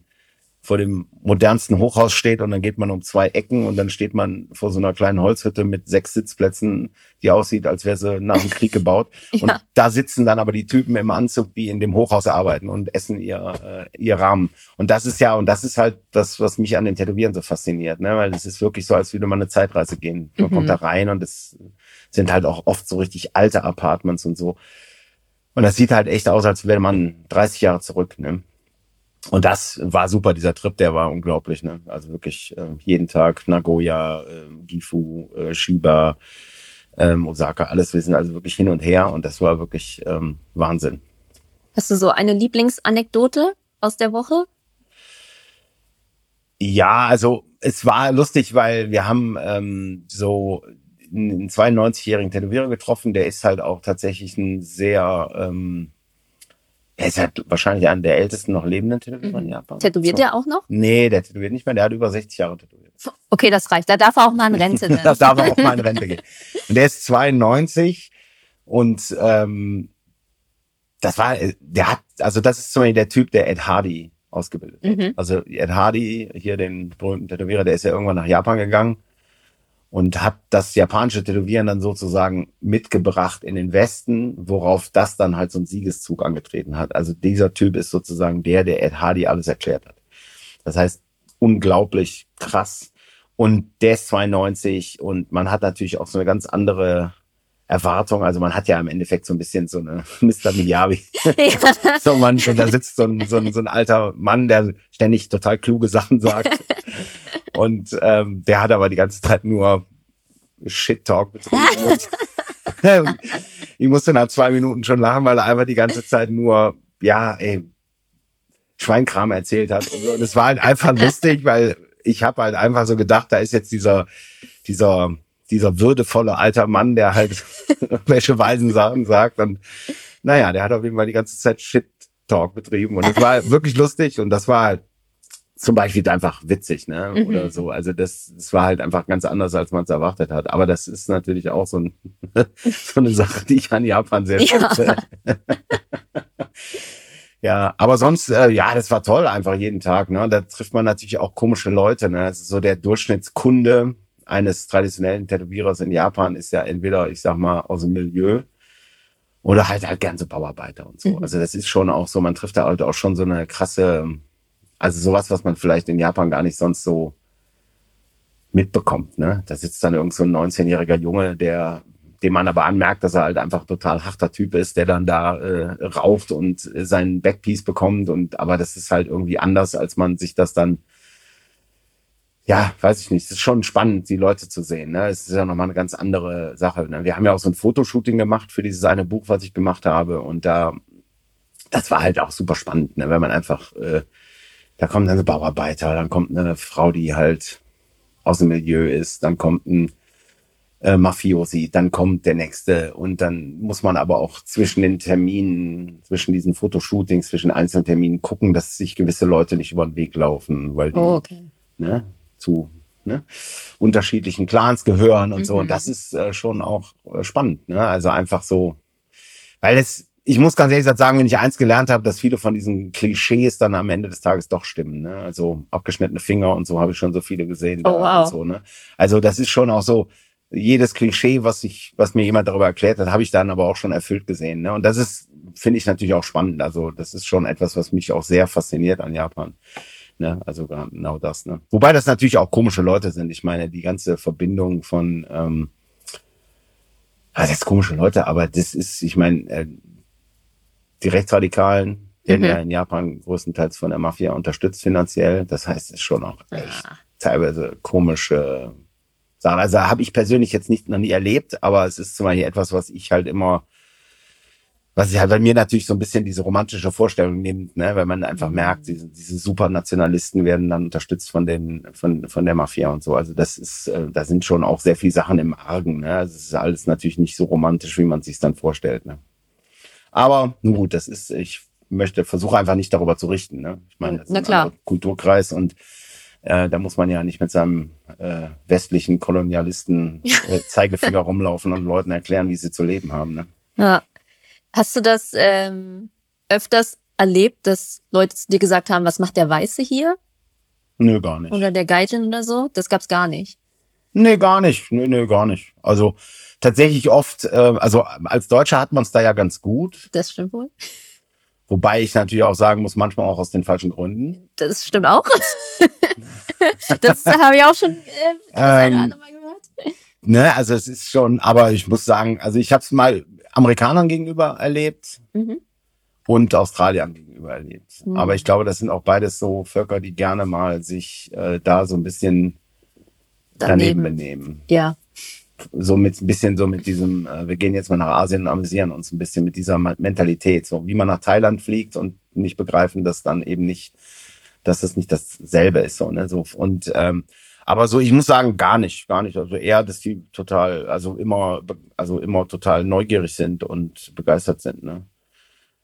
vor dem modernsten Hochhaus steht und dann geht man um zwei Ecken und dann steht man vor so einer kleinen Holzhütte mit sechs Sitzplätzen, die aussieht, als wäre sie nach dem Krieg gebaut. ja. Und da sitzen dann aber die Typen im Anzug, die in dem Hochhaus arbeiten und essen ihr, äh, ihr Rahmen. Und das ist ja, und das ist halt das, was mich an den Tätowieren so fasziniert, ne? weil es ist wirklich so, als würde man eine Zeitreise gehen. Man mhm. kommt da rein und es sind halt auch oft so richtig alte Apartments und so. Und das sieht halt echt aus, als wäre man 30 Jahre zurück. Ne? Und das war super, dieser Trip, der war unglaublich. Ne? Also wirklich äh, jeden Tag Nagoya, äh, Gifu, äh, Shiba, ähm, Osaka, alles. Wir sind also wirklich hin und her und das war wirklich ähm, Wahnsinn. Hast du so eine Lieblingsanekdote aus der Woche? Ja, also es war lustig, weil wir haben ähm, so einen 92-jährigen Tätowierer getroffen, der ist halt auch tatsächlich ein sehr ähm, er ist halt wahrscheinlich einer der ältesten noch lebenden Tätowierer mhm. in Japan. Tätowiert so. er auch noch? Nee, der tätowiert nicht mehr. Der hat über 60 Jahre tätowiert. Okay, das reicht. Da darf er auch mal in Rente. da darf er auch mal in Rente gehen. Und der ist 92 und ähm, das war, der hat, also das ist zum Beispiel der Typ, der Ed Hardy ausgebildet hat. Mhm. Also Ed Hardy, hier den berühmten Tätowierer, der ist ja irgendwann nach Japan gegangen und hat das japanische Tätowieren dann sozusagen mitgebracht in den Westen, worauf das dann halt so einen Siegeszug angetreten hat. Also dieser Typ ist sozusagen der, der Ed Hardy alles erklärt hat. Das heißt, unglaublich krass. Und der ist 92 und man hat natürlich auch so eine ganz andere Erwartung. Also man hat ja im Endeffekt so ein bisschen so eine Mr. Miyabi. Ja. so man, und da sitzt so ein, so, ein, so ein alter Mann, der ständig total kluge Sachen sagt. Und ähm, der hat aber die ganze Zeit nur Shit-Talk betrieben. ich musste nach zwei Minuten schon lachen, weil er einfach die ganze Zeit nur, ja, ey, Schweinkram erzählt hat. Und, so. und es war halt einfach lustig, weil ich habe halt einfach so gedacht, da ist jetzt dieser, dieser, dieser würdevolle alter Mann, der halt welche weisen Sachen sagt. Und naja, der hat auf jeden Fall die ganze Zeit Shit-Talk betrieben. Und es war wirklich lustig und das war halt zum Beispiel einfach witzig, ne? Mhm. Oder so. Also das, das war halt einfach ganz anders, als man es erwartet hat. Aber das ist natürlich auch so, ein, so eine Sache, die ich an Japan sehr schätze. Ja. ja, aber sonst, äh, ja, das war toll, einfach jeden Tag. Ne? Da trifft man natürlich auch komische Leute. Ne? Also so der Durchschnittskunde eines traditionellen Tätowierers in Japan ist ja entweder, ich sag mal, aus dem Milieu oder halt halt gern so Bauarbeiter und so. Mhm. Also das ist schon auch so, man trifft da halt auch schon so eine krasse also sowas, was man vielleicht in Japan gar nicht sonst so mitbekommt. Ne? Da sitzt dann irgend so ein 19-jähriger Junge, der dem man aber anmerkt, dass er halt einfach total harter Typ ist, der dann da äh, raucht und seinen Backpiece bekommt. Und aber das ist halt irgendwie anders, als man sich das dann ja, weiß ich nicht. Es ist schon spannend, die Leute zu sehen. Ne? Es ist ja nochmal eine ganz andere Sache. Ne? Wir haben ja auch so ein Fotoshooting gemacht für dieses eine Buch, was ich gemacht habe. Und da, das war halt auch super spannend, ne? wenn man einfach äh, da kommt dann ein Bauarbeiter, dann kommt eine Frau, die halt aus dem Milieu ist, dann kommt ein äh, Mafiosi, dann kommt der nächste und dann muss man aber auch zwischen den Terminen, zwischen diesen Fotoshootings, zwischen einzelnen Terminen gucken, dass sich gewisse Leute nicht über den Weg laufen, weil die oh, okay. ne, zu ne, unterschiedlichen Clans gehören und mhm. so. Und das ist äh, schon auch äh, spannend. Ne? Also einfach so, weil es ich muss ganz ehrlich sagen, wenn ich eins gelernt habe, dass viele von diesen Klischees dann am Ende des Tages doch stimmen. Ne? Also abgeschnittene Finger und so habe ich schon so viele gesehen. Oh, wow. so, ne? Also das ist schon auch so, jedes Klischee, was ich, was mir jemand darüber erklärt hat, habe ich dann aber auch schon erfüllt gesehen. Ne? Und das ist, finde ich natürlich auch spannend. Also das ist schon etwas, was mich auch sehr fasziniert an Japan. Ne? Also genau das. Ne? Wobei das natürlich auch komische Leute sind. Ich meine, die ganze Verbindung von, ähm, also jetzt komische Leute, aber das ist, ich meine, äh, die Rechtsradikalen werden Mhm. ja in Japan größtenteils von der Mafia unterstützt finanziell. Das heißt, es ist schon auch echt Ah. teilweise komische Sachen. Also habe ich persönlich jetzt nicht noch nie erlebt, aber es ist zum Beispiel etwas, was ich halt immer, was ich halt bei mir natürlich so ein bisschen diese romantische Vorstellung nimmt, ne, weil man einfach merkt, diese, diese Supernationalisten werden dann unterstützt von den, von, von der Mafia und so. Also das ist, äh, da sind schon auch sehr viele Sachen im Argen. Ne? Also es ist alles natürlich nicht so romantisch, wie man sich dann vorstellt. Ne? Aber nun gut, das ist, ich möchte, versuche einfach nicht darüber zu richten. Ne? Ich meine, das ist Na ein klar. anderer Kulturkreis und äh, da muss man ja nicht mit seinem äh, westlichen Kolonialisten äh, Zeigefinger rumlaufen und Leuten erklären, wie sie zu leben haben. Ne? Ja. Hast du das ähm, öfters erlebt, dass Leute zu dir gesagt haben, was macht der Weiße hier? Nö, gar nicht. Oder der Gaijin oder so? Das gab's gar nicht. Nee, gar nicht. Nee, nee, gar nicht. Also tatsächlich oft, äh, also als Deutscher hat man es da ja ganz gut. Das stimmt wohl. Wobei ich natürlich auch sagen muss, manchmal auch aus den falschen Gründen. Das stimmt auch. das habe ich auch schon äh, Ähm, Mal gehört. Ne, also es ist schon, aber ich muss sagen, also ich habe es mal Amerikanern gegenüber erlebt Mhm. und Australiern gegenüber erlebt. Mhm. Aber ich glaube, das sind auch beides so Völker, die gerne mal sich äh, da so ein bisschen daneben, Daneben. benehmen. Ja. So mit ein bisschen so mit diesem, äh, wir gehen jetzt mal nach Asien und amüsieren uns ein bisschen mit dieser Mentalität, so wie man nach Thailand fliegt und nicht begreifen, dass dann eben nicht, dass es nicht dasselbe ist, so ne, so und ähm, aber so, ich muss sagen, gar nicht, gar nicht. Also eher, dass die total, also immer, also immer total neugierig sind und begeistert sind. Ne?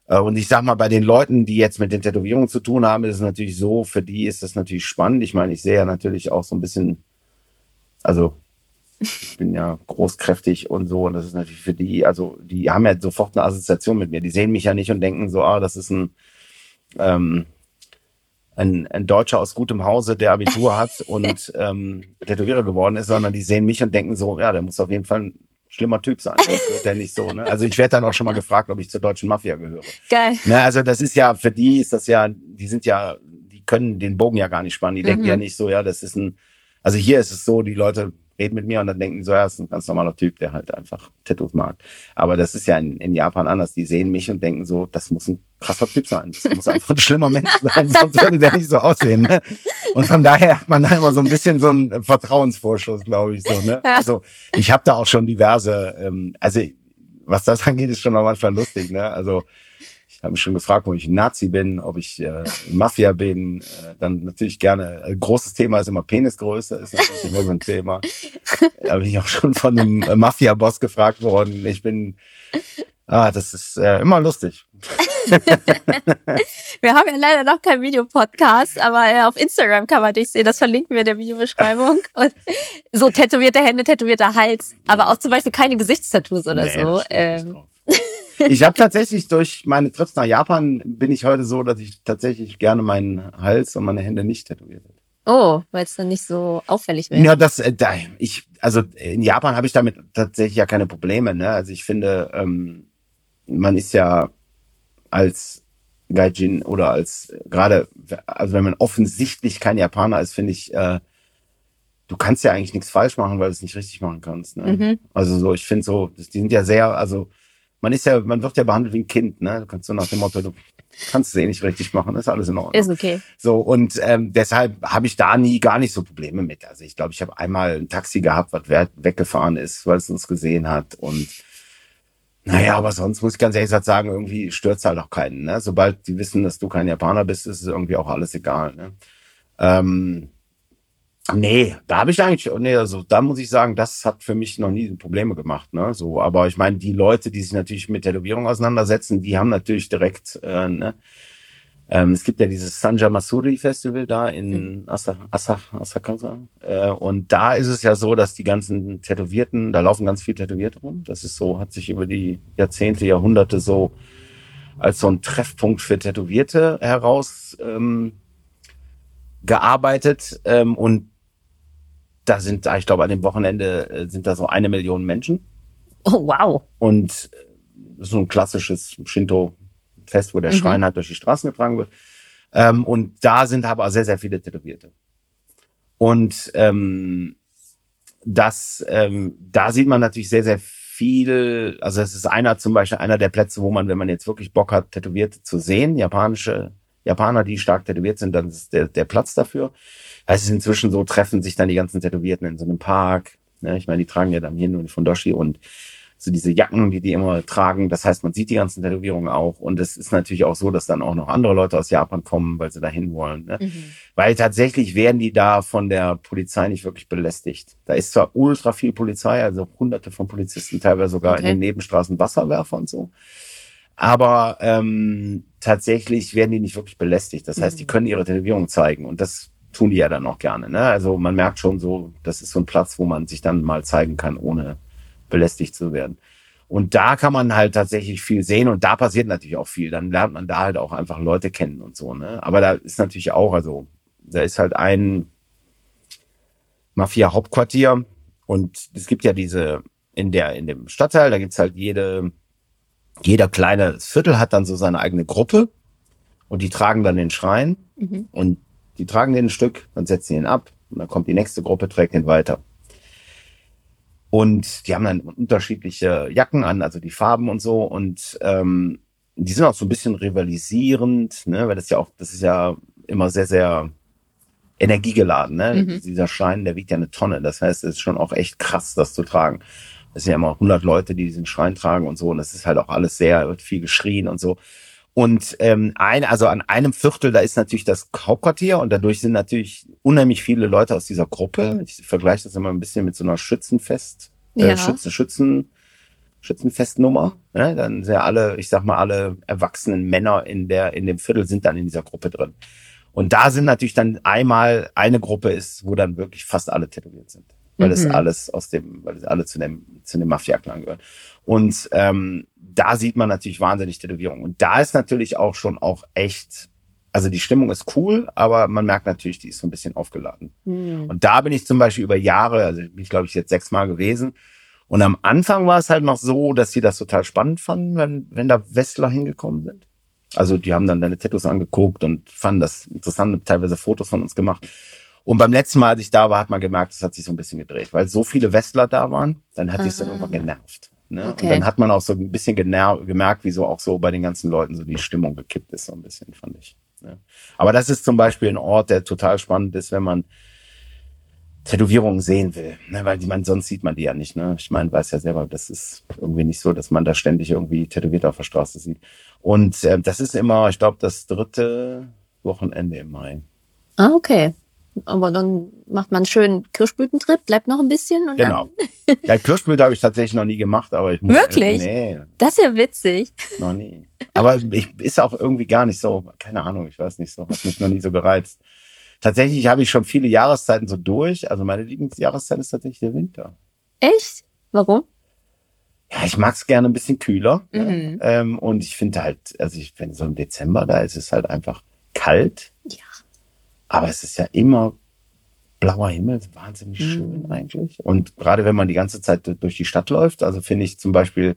Äh, Und ich sag mal, bei den Leuten, die jetzt mit den Tätowierungen zu tun haben, ist es natürlich so, für die ist das natürlich spannend. Ich meine, ich sehe ja natürlich auch so ein bisschen, also ich bin ja großkräftig und so, und das ist natürlich für die, also die haben ja sofort eine Assoziation mit mir. Die sehen mich ja nicht und denken so, ah, das ist ein, ähm, ein, ein Deutscher aus gutem Hause, der Abitur hat und ähm, Tätowierer geworden ist, sondern die sehen mich und denken so, ja, der muss auf jeden Fall ein schlimmer Typ sein. Das wird der nicht so. Ne? Also ich werde dann auch schon mal gefragt, ob ich zur deutschen Mafia gehöre. Geil. Ne, also das ist ja, für die ist das ja, die sind ja, die können den Bogen ja gar nicht spannen. Die denken Mhm. ja nicht so, ja, das ist ein, also hier ist es so, die Leute reden mit mir und dann denken so, ja, ist ein ganz normaler Typ, der halt einfach Tattoos mag. Aber das ist ja in, in Japan anders. Die sehen mich und denken so, das muss ein krasser Typ sein. Das muss einfach ein schlimmer Mensch sein, sonst würde der nicht so aussehen. Ne? Und von daher hat man da immer so ein bisschen so einen Vertrauensvorschuss, glaube ich. So, ne? Also ich habe da auch schon diverse, ähm, also was das angeht, ist schon auch manchmal lustig. Ne? Also habe mich schon gefragt, ob ich ein Nazi bin, ob ich äh, Mafia bin. Äh, dann natürlich gerne. Ein großes Thema ist immer Penisgröße, ist natürlich immer so ein Thema. Da bin ich auch schon von einem äh, Mafia-Boss gefragt worden. Ich bin, ah, das ist äh, immer lustig. Wir haben ja leider noch keinen Videopodcast, aber äh, auf Instagram kann man dich sehen. Das verlinken wir in der Videobeschreibung. Und so tätowierte Hände, tätowierter Hals, aber auch zum Beispiel keine Gesichtstattoos oder Nee, so. Ähm. Ich habe tatsächlich durch meine Trips nach Japan bin ich heute so, dass ich tatsächlich gerne meinen Hals und meine Hände nicht tätowiert hätte. oh, weil es dann nicht so auffällig wäre. Ja, das, äh, da, ich, also in Japan habe ich damit tatsächlich ja keine Probleme. Ne? Also ich finde, ähm, man ist ja als Gaijin oder als gerade, also wenn man offensichtlich kein Japaner ist, finde ich, äh, du kannst ja eigentlich nichts falsch machen, weil du es nicht richtig machen kannst. Ne? Mhm. Also so, ich finde so, die sind ja sehr, also man ist ja, man wird ja behandelt wie ein Kind, ne? Du kannst so nach dem Motto, du kannst es eh nicht richtig machen, ist alles in Ordnung. Ist okay. So, und ähm, deshalb habe ich da nie gar nicht so Probleme mit. Also ich glaube, ich habe einmal ein Taxi gehabt, was we- weggefahren ist, weil es uns gesehen hat. Und naja, aber sonst muss ich ganz ehrlich gesagt sagen, irgendwie stört's halt auch keinen. Ne? Sobald die wissen, dass du kein Japaner bist, ist es irgendwie auch alles egal. Ne? Ähm, nee, da habe ich eigentlich, nee, also da muss ich sagen, das hat für mich noch nie Probleme gemacht. Ne? So, aber ich meine, die Leute, die sich natürlich mit Tätowierung auseinandersetzen, die haben natürlich direkt, äh, ne? Ähm, es gibt ja dieses Sanja Masuri Festival da in Asa, Asa, Asakasa. Äh, und da ist es ja so, dass die ganzen Tätowierten, da laufen ganz viele Tätowierte rum. Das ist so, hat sich über die Jahrzehnte, Jahrhunderte so als so ein Treffpunkt für Tätowierte heraus ähm, gearbeitet. Ähm, und da sind, ich glaube, an dem Wochenende äh, sind da so eine Million Menschen. Oh, wow. Und äh, so ein klassisches Shinto-Fest, wo der Mhm. Schrein halt durch die Straßen getragen wird. Ähm, und da sind aber sehr, sehr viele Tätowierte. Und ähm, das, ähm, da sieht man natürlich sehr, sehr viel. Also es ist einer zum Beispiel einer der Plätze, wo man, wenn man jetzt wirklich Bock hat, Tätowierte zu sehen, japanische Japaner, die stark tätowiert sind, dann ist der, der Platz dafür. Es ist inzwischen so, treffen sich dann die ganzen Tätowierten in so einem Park. Ne? Ich meine, die tragen ja dann hier nur von Doshi und so diese Jacken, die die immer tragen. Das heißt, man sieht die ganzen Tätowierungen auch. Und es ist natürlich auch so, dass dann auch noch andere Leute aus Japan kommen, weil sie dahin wollen. Ne? Mhm. Weil tatsächlich werden die da von der Polizei nicht wirklich belästigt. Da ist zwar ultra viel Polizei, also hunderte von Polizisten, teilweise sogar okay. in den Nebenstraßen Wasserwerfer und so. Aber ähm, tatsächlich werden die nicht wirklich belästigt. Das heißt, mhm. die können ihre Tätowierung zeigen. Und das tun die ja dann auch gerne. Ne? Also man merkt schon so, das ist so ein Platz, wo man sich dann mal zeigen kann, ohne belästigt zu werden. Und da kann man halt tatsächlich viel sehen und da passiert natürlich auch viel. Dann lernt man da halt auch einfach Leute kennen und so. Ne? Aber da ist natürlich auch, also da ist halt ein Mafia-Hauptquartier und es gibt ja diese in der in dem Stadtteil, da gibt's halt jede jeder kleine Viertel hat dann so seine eigene Gruppe und die tragen dann den Schrein mhm. und die tragen den ein Stück, dann setzen sie ihn ab und dann kommt die nächste Gruppe, trägt ihn weiter. Und die haben dann unterschiedliche Jacken an, also die Farben und so. Und ähm, die sind auch so ein bisschen rivalisierend, ne? weil das ja auch, das ist ja immer sehr, sehr energiegeladen. Ne? Mhm. Dieser Schein, der wiegt ja eine Tonne. Das heißt, es ist schon auch echt krass, das zu tragen. Es sind ja immer 100 Leute, die diesen Schrein tragen und so. Und das ist halt auch alles sehr, wird viel geschrien und so. Und ähm, ein, also an einem Viertel, da ist natürlich das Hauptquartier und dadurch sind natürlich unheimlich viele Leute aus dieser Gruppe. Ich vergleiche das immer ein bisschen mit so einer Schützenfest, äh, ja. Schützen, Schützen, Schützenfestnummer. Ne? Dann sind ja alle, ich sag mal, alle erwachsenen Männer in der, in dem Viertel sind dann in dieser Gruppe drin. Und da sind natürlich dann einmal eine Gruppe ist, wo dann wirklich fast alle tätowiert sind. Weil mhm. das alles aus dem, weil das alle zu dem, zu dem Mafia-Clan gehören. Und ähm, da sieht man natürlich wahnsinnig Tätowierungen. Und da ist natürlich auch schon auch echt, also die Stimmung ist cool, aber man merkt natürlich, die ist so ein bisschen aufgeladen. Mhm. Und da bin ich zum Beispiel über Jahre, also bin ich glaube ich jetzt sechsmal gewesen. Und am Anfang war es halt noch so, dass sie das total spannend fanden, wenn, wenn da Westler hingekommen sind. Also die haben dann deine Tattoos angeguckt und fanden das interessant, teilweise Fotos von uns gemacht. Und beim letzten Mal, als ich da war, hat man gemerkt, es hat sich so ein bisschen gedreht, weil so viele Westler da waren, dann hat es dann irgendwann genervt. Ne? Okay. Und dann hat man auch so ein bisschen gemerkt, wie so auch so bei den ganzen Leuten so die Stimmung gekippt ist, so ein bisschen, fand ich. Ne? Aber das ist zum Beispiel ein Ort, der total spannend ist, wenn man Tätowierungen sehen will, ne? weil die man sonst sieht man die ja nicht. Ne? Ich meine, weiß ja selber, das ist irgendwie nicht so, dass man da ständig irgendwie tätowiert auf der Straße sieht. Und äh, das ist immer, ich glaube, das dritte Wochenende im Mai. Ah, okay. Aber dann macht man einen schönen Kirschblütentrip, bleibt noch ein bisschen. Und genau. ja, Kirschblüte habe ich tatsächlich noch nie gemacht, aber ich muss. Wirklich? Nee. Das ist ja witzig. Noch nie. Aber ich ist auch irgendwie gar nicht so, keine Ahnung, ich weiß nicht so, hat mich noch nie so gereizt. Tatsächlich habe ich schon viele Jahreszeiten so durch. Also meine Lieblingsjahreszeit ist tatsächlich der Winter. Echt? Warum? Ja, ich mag es gerne ein bisschen kühler. Mhm. Ähm, und ich finde halt, also ich, wenn so im Dezember da ist, ist es halt einfach kalt. Ja. Aber es ist ja immer blauer Himmel, wahnsinnig mhm. schön eigentlich. Und gerade wenn man die ganze Zeit durch die Stadt läuft, also finde ich zum Beispiel,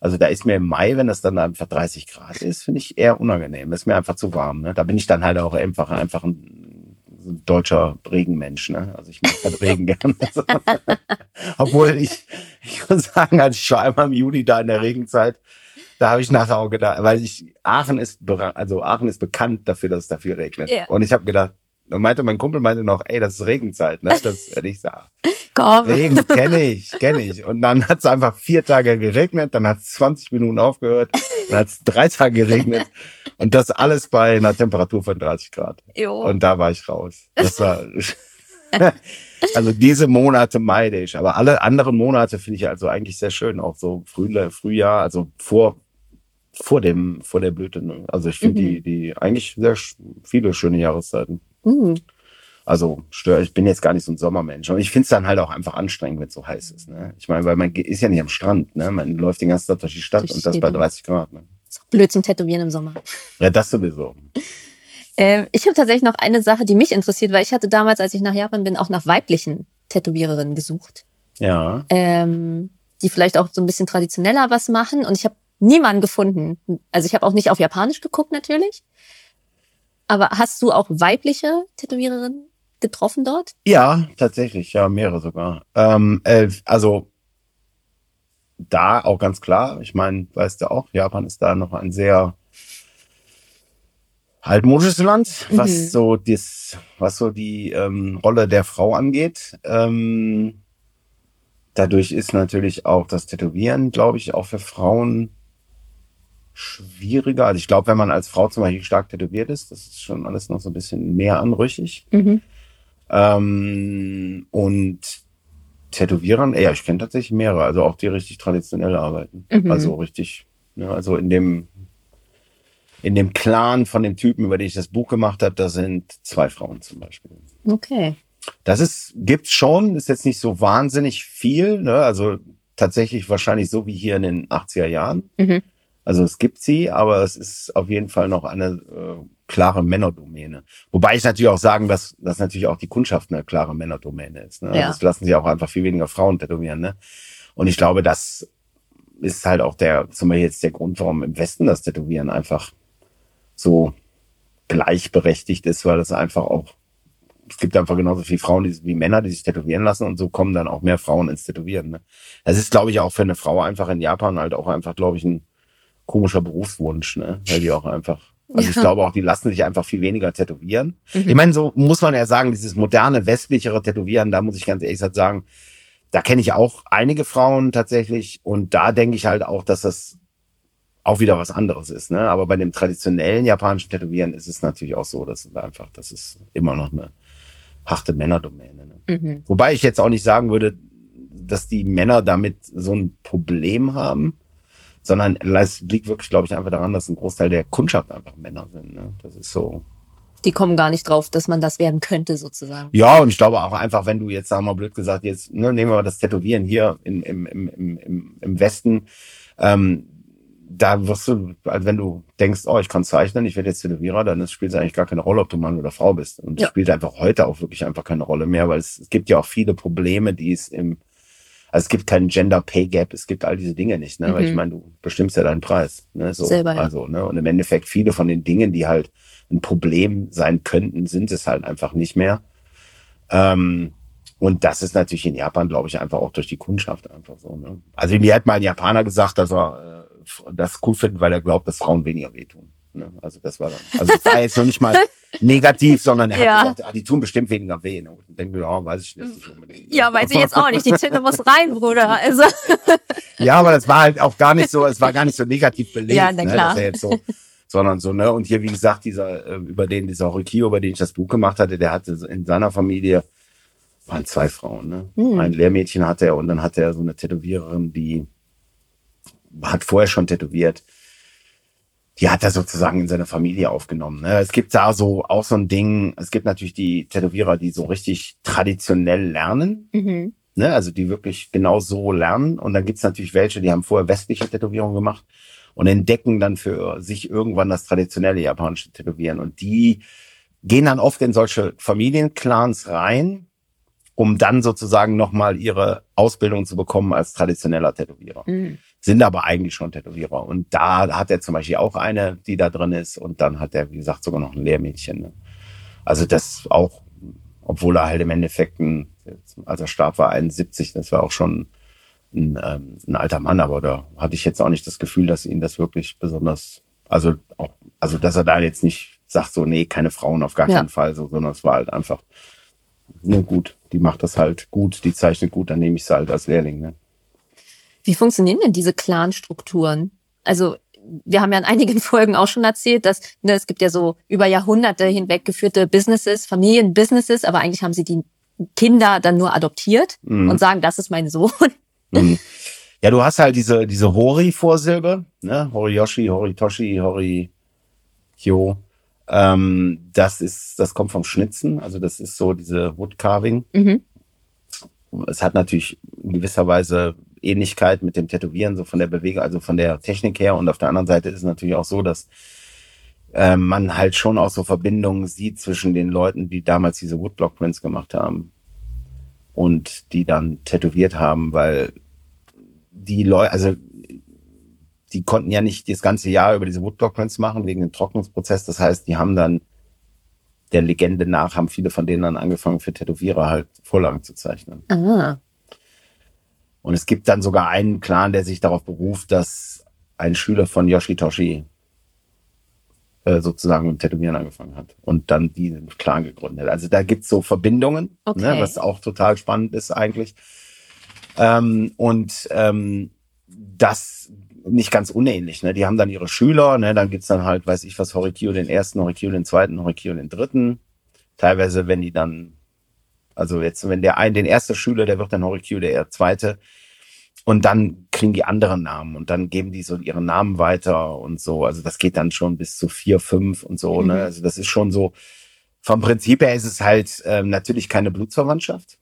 also da ist mir im Mai, wenn das dann einfach 30 Grad ist, finde ich eher unangenehm. Das ist mir einfach zu warm. Ne? Da bin ich dann halt auch einfach, einfach ein, ein deutscher Regenmensch. Ne? Also ich mag halt Regen gerne. Obwohl ich, ich muss sagen, als ich schon einmal im Juli da in der Regenzeit da habe ich nachher auch gedacht, weil ich, Aachen ist, also Aachen ist bekannt dafür, dass es da viel regnet. Ja. Und ich habe gedacht, und meinte mein Kumpel meinte noch, ey, das ist Regenzeit, ne? Das werde ich sagen. Komm. Regen kenne ich, kenne ich. Und dann hat es einfach vier Tage geregnet, dann hat es 20 Minuten aufgehört, dann hat es drei Tage geregnet und das alles bei einer Temperatur von 30 Grad. Jo. Und da war ich raus. Das war also diese Monate meide ich, aber alle anderen Monate finde ich also eigentlich sehr schön, auch so Frühjahr, Frühjahr, also vor vor dem, vor der Blüte. Ne? Also ich finde mhm. die, die eigentlich sehr viele schöne Jahreszeiten. Mhm. Also stör, ich bin jetzt gar nicht so ein Sommermensch. Und ich finde es dann halt auch einfach anstrengend, wenn es so heiß ist. Ne? Ich meine, weil man ist ja nicht am Strand, ne? Man läuft den ganzen Tag durch die Stadt durch und das bei 30 Grad. Ne? Ist auch blöd zum Tätowieren im Sommer. Ja, das sowieso. Ähm, ich habe tatsächlich noch eine Sache, die mich interessiert, weil ich hatte damals, als ich nach Japan bin, auch nach weiblichen Tätowiererinnen gesucht. Ja. Ähm, die vielleicht auch so ein bisschen traditioneller was machen. Und ich habe niemanden gefunden. Also ich habe auch nicht auf Japanisch geguckt natürlich. Aber hast du auch weibliche Tätowiererinnen getroffen dort? Ja, tatsächlich, ja, mehrere sogar. Ähm, äh, also da auch ganz klar, ich meine, weißt du auch, Japan ist da noch ein sehr altmodisches Land, was Mhm. so das, was so die ähm, Rolle der Frau angeht. Ähm, dadurch ist natürlich auch das Tätowieren, glaube ich, auch für Frauen schwieriger. Also ich glaube, wenn man als Frau zum Beispiel stark tätowiert ist, das ist schon alles noch so ein bisschen mehr anrüchig. Mhm. Ähm, und Tätowierern, ja, ich kenne tatsächlich mehrere, also auch die richtig traditionell arbeiten. Mhm. Also richtig, ne, also in dem in dem Clan von dem Typen, über den ich das Buch gemacht habe, da sind zwei Frauen zum Beispiel. Okay. Das ist, gibt's schon, ist jetzt nicht so wahnsinnig viel, ne? Also tatsächlich wahrscheinlich so wie hier in den 80er Jahren. Mhm. Also es gibt sie, aber es ist auf jeden Fall noch eine äh, klare Männerdomäne. Wobei ich natürlich auch sagen, dass, dass natürlich auch die Kundschaft eine klare Männerdomäne ist. Ne? Ja. Also es lassen sich auch einfach viel weniger Frauen tätowieren. Ne? Und ich glaube, das ist halt auch der, zum Beispiel jetzt der Grund, warum im Westen das Tätowieren einfach so gleichberechtigt ist, weil es einfach auch, es gibt einfach genauso viele Frauen die, wie Männer, die sich tätowieren lassen und so kommen dann auch mehr Frauen ins Tätowieren. Ne? Das ist, glaube ich, auch für eine Frau einfach in Japan halt auch einfach, glaube ich, ein komischer Berufswunsch, ne? Weil die auch einfach, also ich Ja. glaube auch, die lassen sich einfach viel weniger tätowieren. Mhm. Ich meine, so muss man ja sagen, dieses moderne, westlichere Tätowieren, da muss ich ganz ehrlich sagen, da kenne ich auch einige Frauen tatsächlich und da denke ich halt auch, dass das auch wieder was anderes ist. Ne? Aber bei dem traditionellen japanischen Tätowieren ist es natürlich auch so, dass es einfach, das ist immer noch eine harte Männerdomäne. Ne? Mhm. Wobei ich jetzt auch nicht sagen würde, dass die Männer damit so ein Problem haben, sondern es liegt wirklich, glaube ich, einfach daran, dass ein Großteil der Kundschaft einfach Männer sind. Ne? Das ist so. Die kommen gar nicht drauf, dass man das werden könnte, sozusagen. Ja, und ich glaube auch einfach, wenn du jetzt, sagen wir mal blöd gesagt, jetzt ne, nehmen wir mal das Tätowieren hier im, im, im, im, im Westen, ähm, da wirst du, also wenn du denkst, oh, ich kann zeichnen, ich werde jetzt Tätowierer, dann spielt es eigentlich gar keine Rolle, ob du Mann oder Frau bist. Und es Ja. spielt einfach heute auch wirklich einfach keine Rolle mehr, weil es, es gibt ja auch viele Probleme, die es im, also es gibt keinen Gender Pay Gap, es gibt all diese Dinge nicht, ne? Weil Mhm. ich meine, du bestimmst ja deinen Preis. Ne? So, Selber, ja. Also, ne? Und im Endeffekt viele von den Dingen, die halt ein Problem sein könnten, sind es halt einfach nicht mehr. Ähm, und das ist natürlich in Japan, glaube ich, einfach auch durch die Kundschaft einfach so. Ne? Also mir hat mal ein Japaner gesagt, dass er äh, das cool findet, weil er glaubt, dass Frauen weniger wehtun. Ne? Also das war dann, also das war jetzt noch nicht mal negativ, sondern er hat Ja. gesagt, ah, die tun bestimmt weniger weh. Ne? Und ich denke ja, weiß ich jetzt nicht. Ja, weiß ich jetzt auch nicht. Die Tinte muss rein, Bruder. Also, Ja, aber das war halt auch gar nicht so, es war gar nicht so negativ belegt, Ja, na ne, klar. jetzt so, sondern so, ne, und hier, wie gesagt, dieser, äh, über den, dieser Horikio, über den ich das Buch gemacht hatte, der hatte in seiner Familie, waren zwei Frauen, ne, Hm. ein Lehrmädchen hatte er und dann hatte er so eine Tätowiererin, die hat vorher schon tätowiert, die hat er sozusagen in seine Familie aufgenommen. Ne? Es gibt da so auch so ein Ding, es gibt natürlich die Tätowierer, die so richtig traditionell lernen, mhm. ne, also die wirklich genau so lernen. Und dann gibt's natürlich welche, die haben vorher westliche Tätowierungen gemacht und entdecken dann für sich irgendwann das traditionelle japanische Tätowieren. Und die gehen dann oft in solche Familienclans rein, um dann sozusagen nochmal ihre Ausbildung zu bekommen als traditioneller Tätowierer. Mhm. Sind aber eigentlich schon Tätowierer. Und da hat er zum Beispiel auch eine, die da drin ist. Und dann hat er, wie gesagt, sogar noch ein Lehrmädchen. Ne? Also das auch, obwohl er halt im Endeffekt, ein, als er starb, war 71, das war auch schon ein, ähm, ein alter Mann, aber da hatte ich jetzt auch nicht das Gefühl, dass ihn das wirklich besonders, also auch, also dass er da jetzt nicht sagt, so, nee, keine Frauen auf gar Ja. keinen Fall, so, sondern es war halt einfach, nur gut, die macht das halt gut, die zeichnet gut, dann nehme ich sie halt als Lehrling. Ne? Wie funktionieren denn diese Clan-Strukturen? Also, wir haben ja in einigen Folgen auch schon erzählt, dass ne, es gibt ja so über Jahrhunderte hinweg geführte Businesses, Familienbusinesses, aber eigentlich haben sie die Kinder dann nur adoptiert Mhm. und sagen, das ist mein Sohn. Mhm. Ja, du hast halt diese, diese Hori-Vorsilbe, ne? Horiyoshi, Horitoshi, Horikyo. Ähm, das ist, das kommt vom Schnitzen, also das ist so diese Woodcarving. Mhm. Es hat natürlich in gewisser Weise Ähnlichkeit mit dem Tätowieren, so von der Bewegung, also von der Technik her. Und auf der anderen Seite ist es natürlich auch so, dass äh, man halt schon auch so Verbindungen sieht zwischen den Leuten, die damals diese Woodblock Prints gemacht haben und die dann tätowiert haben, weil die Leute, also die konnten ja nicht das ganze Jahr über diese Woodblock Prints machen wegen dem Trocknungsprozess. Das heißt, die haben dann der Legende nach haben viele von denen dann angefangen, für Tätowierer halt Vorlagen zu zeichnen. Ah. Und es gibt dann sogar einen Clan, der sich darauf beruft, dass ein Schüler von Yoshitoshi äh, sozusagen mit Tätowieren angefangen hat und dann diesen Clan gegründet. Also da gibt's so Verbindungen, ne, Okay. ne, was auch total spannend ist eigentlich. Ähm, und ähm, das nicht ganz unähnlich. Ne? Die haben dann ihre Schüler, ne? dann gibt's dann halt, weiß ich was, Horikyo den ersten, Horikyo den zweiten, Horikyo den dritten. Teilweise, wenn die dann, also jetzt, wenn der ein, den erste Schüler, der wird dann Horikyo der zweite. Und dann kriegen die anderen Namen und dann geben die so ihre Namen weiter und so. Also das geht dann schon bis zu vier, fünf und so. Mhm. Ne? Also das ist schon so. Vom Prinzip her ist es halt ähm, natürlich keine Blutsverwandtschaft.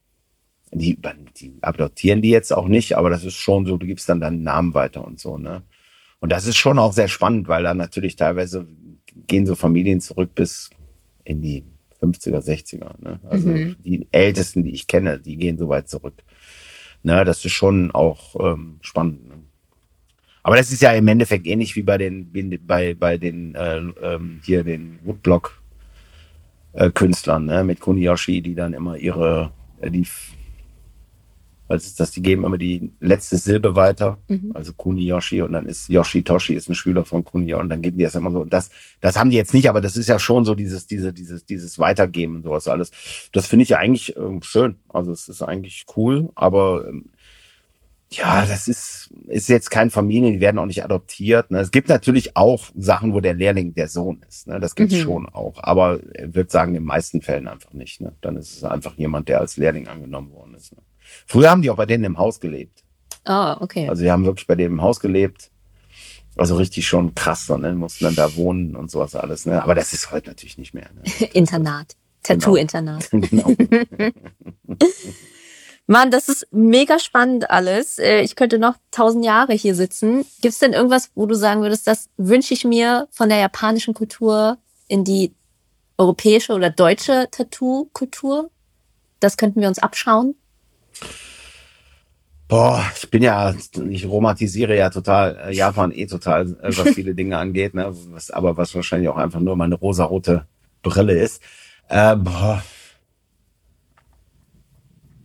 Die, die adoptieren die jetzt auch nicht, aber das ist schon so, du gibst dann deinen Namen weiter und so, ne? Und das ist schon auch sehr spannend, weil da natürlich teilweise gehen so Familien zurück bis in die 50er, 60er, ne? Also Mhm. die ältesten, die ich kenne, die gehen so weit zurück. Ne, das ist schon auch ähm, spannend. Ne? Aber das ist ja im Endeffekt ähnlich wie bei den, bei, bei den äh, ähm, hier den Woodblock äh, Künstlern, ne, mit Kuniyoshi, die dann immer ihre, äh, die, was ist das, die geben immer die letzte Silbe weiter, Mhm. also Kuniyoshi und dann ist Yoshitoshi ist ein Schüler von Kuniyoshi und dann geben die das immer so. Und das, das haben die jetzt nicht, aber das ist ja schon so dieses, diese, dieses, dieses Weitergeben und sowas alles. Das finde ich ja eigentlich ähm, schön. Also es ist eigentlich cool, aber ähm, ja, das ist, ist jetzt kein Familien, die werden auch nicht adoptiert. Ne? Es gibt natürlich auch Sachen, wo der Lehrling der Sohn ist. Ne? Das gibt's Mhm. schon auch. Aber ich würde sagen, in den meisten Fällen einfach nicht. Ne? Dann ist es einfach jemand, der als Lehrling angenommen worden ist. Ne? Früher haben die auch bei denen im Haus gelebt. Ah, okay. Also die haben wirklich bei denen im Haus gelebt. Also richtig schon krass, ne? mussten dann da wohnen und sowas alles. Ne? Aber das ist heute natürlich nicht mehr. Ne? Internat. Tattoo-Internat. genau. Mann, das ist mega spannend alles. Äh, Ich könnte noch tausend Jahre hier sitzen. Gibt es denn irgendwas, wo du sagen würdest, das wünsche ich mir von der japanischen Kultur in die europäische oder deutsche Tattoo-Kultur? Das könnten wir uns abschauen. Boah, ich bin ja, ich romantisiere ja total äh, Japan eh total, äh, was viele Dinge angeht, ne? Was, aber was wahrscheinlich auch einfach nur meine rosarote Brille ist. Äh, boah.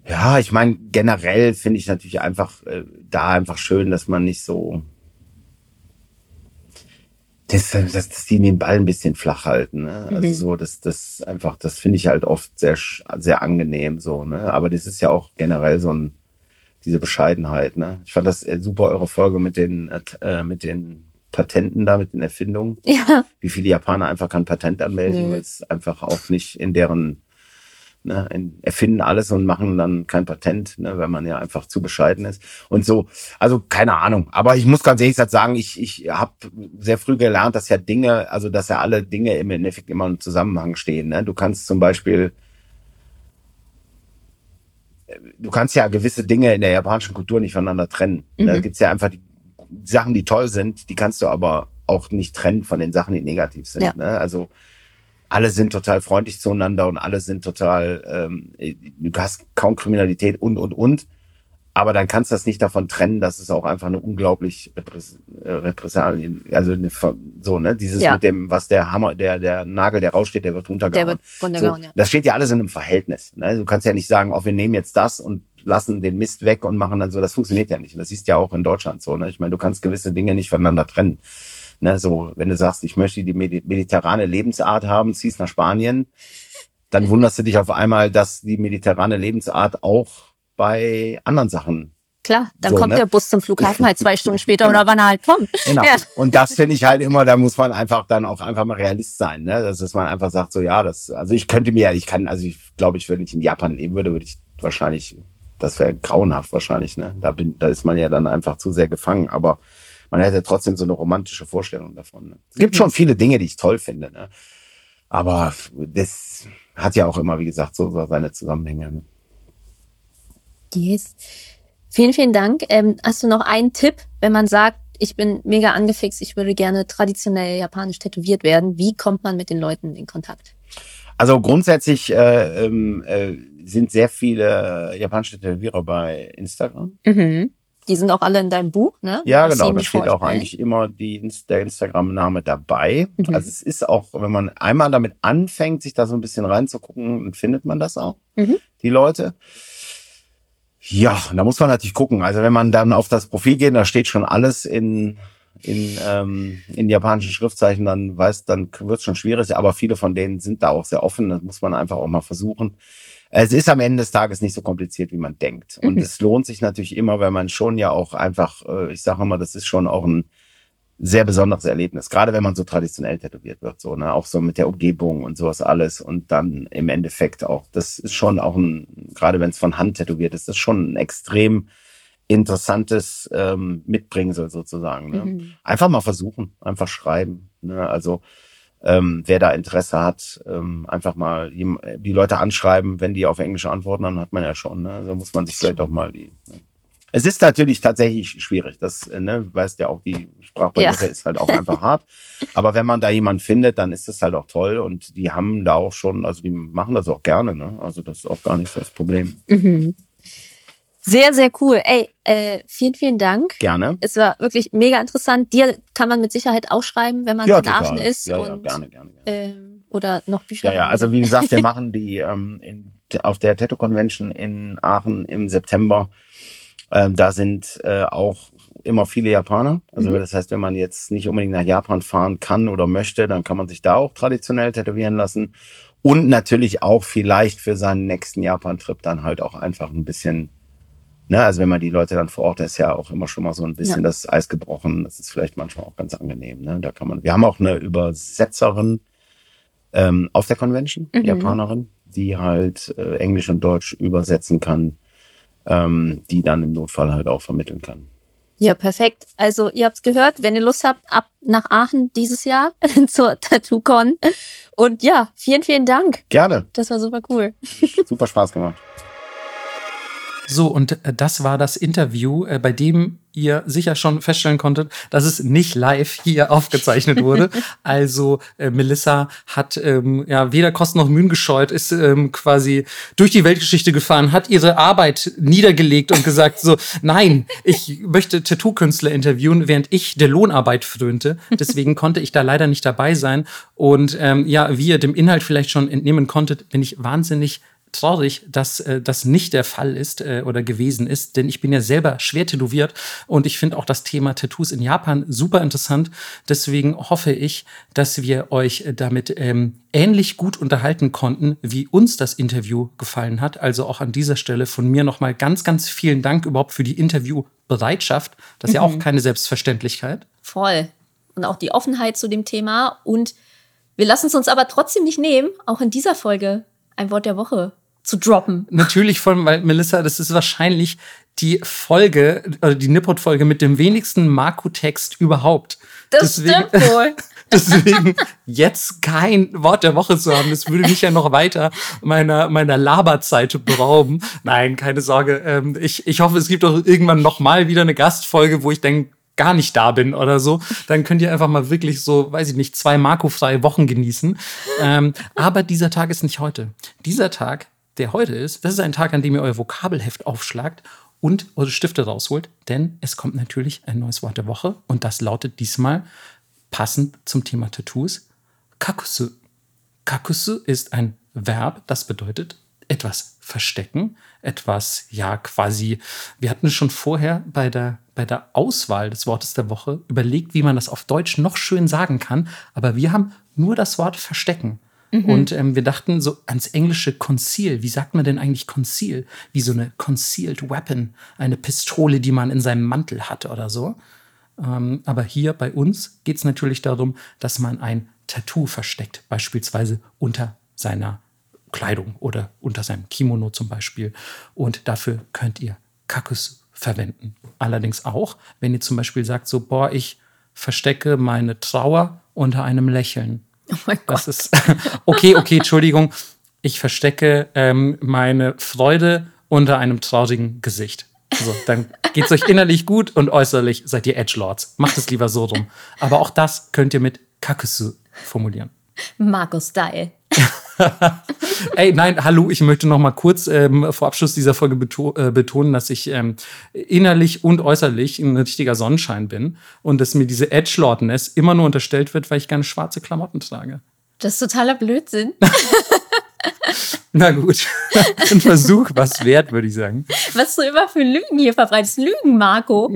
Ja, ich meine, generell finde ich natürlich einfach äh, da einfach schön, dass man nicht so dass, dass, dass die den Ball ein bisschen flach halten. Ne? Also Mhm. so, das, das einfach, das finde ich halt oft sehr, sehr angenehm so. Ne? Aber das ist ja auch generell so ein diese Bescheidenheit. Ne? Ich fand das äh, super eure Folge mit den äh, äh, mit den Patenten da, mit den Erfindungen. Ja. Wie viele Japaner einfach kein Patent anmelden, Mhm. weil es einfach auch nicht in deren ne, in, erfinden alles und machen dann kein Patent, ne, weil man ja einfach zu bescheiden ist und so. Also keine Ahnung. Aber ich muss ganz ehrlich gesagt sagen, ich ich habe sehr früh gelernt, dass ja Dinge, also dass ja alle Dinge im Endeffekt immer im Zusammenhang stehen. Ne? Du kannst zum Beispiel du kannst ja gewisse Dinge in der japanischen Kultur nicht voneinander trennen. Mhm. Da gibt's ja einfach die Sachen, die toll sind, die kannst du aber auch nicht trennen von den Sachen, die negativ sind. Ja. Ne? Also alle sind total freundlich zueinander und alle sind total, ähm, du hast kaum Kriminalität und, und, und. Aber dann kannst du das nicht davon trennen, dass es auch einfach eine unglaublich Repräs äh, Repressalien, also eine, so, ne, dieses Ja. mit dem, was der Hammer, der, der Nagel, der raussteht, der wird Der runtergehauen. wird runtergehauen, ja. Das steht ja alles in einem Verhältnis. Ne? Du kannst ja nicht sagen, oh, wir nehmen jetzt das und lassen den Mist weg und machen dann so. Das funktioniert ja nicht. Und das du ja auch in Deutschland so. Ne? Ich meine, du kannst gewisse Dinge nicht voneinander trennen. Ne? So, wenn du sagst, ich möchte die medi- mediterrane Lebensart haben, ziehst nach Spanien, dann wunderst du dich auf einmal, dass die mediterrane Lebensart auch bei anderen Sachen Klar, dann So, kommt ne? der Bus zum Flughafen halt zwei Stunden später oder wann er halt kommt. Genau. Ja. Und das finde ich halt immer, da muss man einfach dann auch einfach mal Realist sein, ne? Dass, dass man einfach sagt, so ja, das, also ich könnte mir, ich kann, also ich glaube, ich, wenn ich in Japan leben würde, würde ich wahrscheinlich, das wäre grauenhaft wahrscheinlich, ne? Da bin, da ist man ja dann einfach zu sehr gefangen, aber man hätte trotzdem so eine romantische Vorstellung davon. Ne? Es gibt schon viele Dinge, die ich toll finde, ne? Aber das hat ja auch immer, wie gesagt, so, so seine Zusammenhänge. Ne? Yes. Vielen, vielen Dank. Ähm, hast du noch einen Tipp, wenn man sagt, ich bin mega angefixt, ich würde gerne traditionell japanisch tätowiert werden. Wie kommt man mit den Leuten in Kontakt? Also grundsätzlich äh, ähm, äh, sind sehr viele japanische Tätowierer bei Instagram. Mhm. Die sind auch alle in deinem Buch, ne? Ja, genau. Da steht auch eigentlich immer die, der Instagram-Name dabei. Mhm. Also es ist auch, wenn man einmal damit anfängt, sich da so ein bisschen reinzugucken, dann findet man das auch, mhm. die Leute. Ja, da muss man natürlich gucken. Also wenn man dann auf das Profil geht, da steht schon alles in in, ähm, in japanischen Schriftzeichen, dann weiß, dann wird es schon schwierig, aber viele von denen sind da auch sehr offen. Das muss man einfach auch mal versuchen. Es ist am Ende des Tages nicht so kompliziert, wie man denkt. Und mhm. es lohnt sich natürlich immer, wenn man schon ja auch einfach, äh, ich sage immer, das ist schon auch ein sehr besonderes Erlebnis. Gerade wenn man so traditionell tätowiert wird, so, ne, auch so mit der Umgebung und sowas alles. Und dann im Endeffekt auch, das ist schon auch ein, gerade wenn es von Hand tätowiert ist, das ist schon ein extrem interessantes ähm, Mitbringsel sozusagen. Ne? Mhm. Einfach mal versuchen, einfach schreiben. Ne? Also ähm, wer da Interesse hat, ähm, einfach mal die, Leute anschreiben, wenn die auf Englisch antworten, dann hat man ja schon. Ne? Also muss man sich vielleicht auch mal die. Ne? Es ist natürlich tatsächlich schwierig. Das äh, ne, weißt ja auch, die Sprachbarriere ja. ist halt auch einfach hart. Aber wenn man da jemanden findet, dann ist das halt auch toll. Und die haben da auch schon, also die machen das auch gerne. Ne? Also das ist auch gar nicht das Problem. Mhm. Sehr, sehr cool. Ey, äh, vielen, vielen Dank. Gerne. Es war wirklich mega interessant. Dir kann man mit Sicherheit auch schreiben, wenn man ja. Aachen ist. Ja, ja, gerne, gerne. gerne. Ähm, oder noch Bücher. Ja, ja, also wie gesagt, wir machen die ähm, in, auf der Tattoo Convention in Aachen im September. Ähm, da sind äh, auch immer viele Japaner. Also mhm. das heißt, wenn man jetzt nicht unbedingt nach Japan fahren kann oder möchte, dann kann man sich da auch traditionell tätowieren lassen. Und natürlich auch vielleicht für seinen nächsten Japan-Trip dann halt auch einfach ein bisschen Ne, also wenn man die Leute dann vor Ort ist, ja auch immer schon mal so ein bisschen ja. das Eis gebrochen. Das ist vielleicht manchmal auch ganz angenehm. Ne? Da kann man. Wir haben auch eine Übersetzerin ähm, auf der Convention, mhm. Japanerin, die halt äh, Englisch und Deutsch übersetzen kann, ähm, die dann im Notfall halt auch vermitteln kann. Ja, perfekt. Also ihr habt's gehört, wenn ihr Lust habt, ab nach Aachen dieses Jahr zur TattooCon. Und ja, vielen, vielen Dank. Gerne. Das war super cool. Super Spaß gemacht. So, und äh, das war das Interview, äh, bei dem ihr sicher schon feststellen konntet, dass es nicht live hier aufgezeichnet wurde. also äh, Melissa hat ähm, ja weder Kosten noch Mühen gescheut, ist ähm, quasi durch die Weltgeschichte gefahren, hat ihre Arbeit niedergelegt und gesagt so, nein, ich möchte Tattoo-Künstler interviewen, während ich der Lohnarbeit frönte. Deswegen konnte ich da leider nicht dabei sein. Und ähm, ja, wie ihr dem Inhalt vielleicht schon entnehmen konntet, bin ich wahnsinnig traurig, dass äh, das nicht der Fall ist äh, oder gewesen ist, denn ich bin ja selber schwer tätowiert und ich finde auch das Thema Tattoos in Japan super interessant. Deswegen hoffe ich, dass wir euch äh, damit ähm, ähnlich gut unterhalten konnten, wie uns das Interview gefallen hat. Also auch an dieser Stelle von mir nochmal ganz, ganz vielen Dank überhaupt für die Interviewbereitschaft. Das ist mhm. ja auch mhm. keine Selbstverständlichkeit. Voll. Und auch die Offenheit zu dem Thema. Und wir lassen es uns aber trotzdem nicht nehmen, auch in dieser Folge ein Wort der Woche zu droppen. Natürlich, von, weil Melissa, das ist wahrscheinlich die Folge, oder die Nippot-Folge mit dem wenigsten Marco-Text überhaupt. Das deswegen, stimmt wohl. deswegen jetzt kein Wort der Woche zu haben, das würde mich ja noch weiter meiner, meiner Laberzeit berauben. Nein, keine Sorge. Ähm, ich, ich hoffe, es gibt auch irgendwann noch mal wieder eine Gastfolge, wo ich denke, gar nicht da bin oder so, dann könnt ihr einfach mal wirklich so, weiß ich nicht, zwei Marco-freie Wochen genießen. Ähm, aber dieser Tag ist nicht heute. Dieser Tag der heute ist, das ist ein Tag, an dem ihr euer Vokabelheft aufschlagt und eure Stifte rausholt, denn es kommt natürlich ein neues Wort der Woche und das lautet diesmal passend zum Thema Tattoos Kakusu. Kakusu ist ein Verb, das bedeutet etwas verstecken, etwas, ja, quasi, wir hatten schon vorher bei der, bei der Auswahl des Wortes der Woche überlegt, wie man das auf Deutsch noch schön sagen kann, aber wir haben nur das Wort verstecken. Mhm. Und ähm, wir dachten so ans englische Conceal. Wie sagt man denn eigentlich Conceal? Wie so eine Concealed Weapon, eine Pistole, die man in seinem Mantel hat oder so. Ähm, aber hier bei uns geht es natürlich darum, dass man ein Tattoo versteckt, beispielsweise unter seiner Kleidung oder unter seinem Kimono zum Beispiel. Und dafür könnt ihr Kakus verwenden. Allerdings auch, wenn ihr zum Beispiel sagt, so, boah, ich verstecke meine Trauer unter einem Lächeln. Oh mein Gott. Das ist okay, okay, Entschuldigung. Ich verstecke ähm, meine Freude unter einem traurigen Gesicht. So, dann geht es euch innerlich gut und äußerlich seid ihr Edgelords. Macht es lieber so rum. Aber auch das könnt ihr mit Kakusu formulieren. Marco-Style. Ey, nein, hallo, ich möchte noch mal kurz ähm, vor Abschluss dieser Folge beto äh, betonen, dass ich ähm, innerlich und äußerlich ein richtiger Sonnenschein bin und dass mir diese Edgelordness immer nur unterstellt wird, weil ich gerne schwarze Klamotten trage. Das ist totaler Blödsinn. Na gut, ein Versuch was wert, würde ich sagen. Was du immer für Lügen hier verbreitest. Lügen, Marco.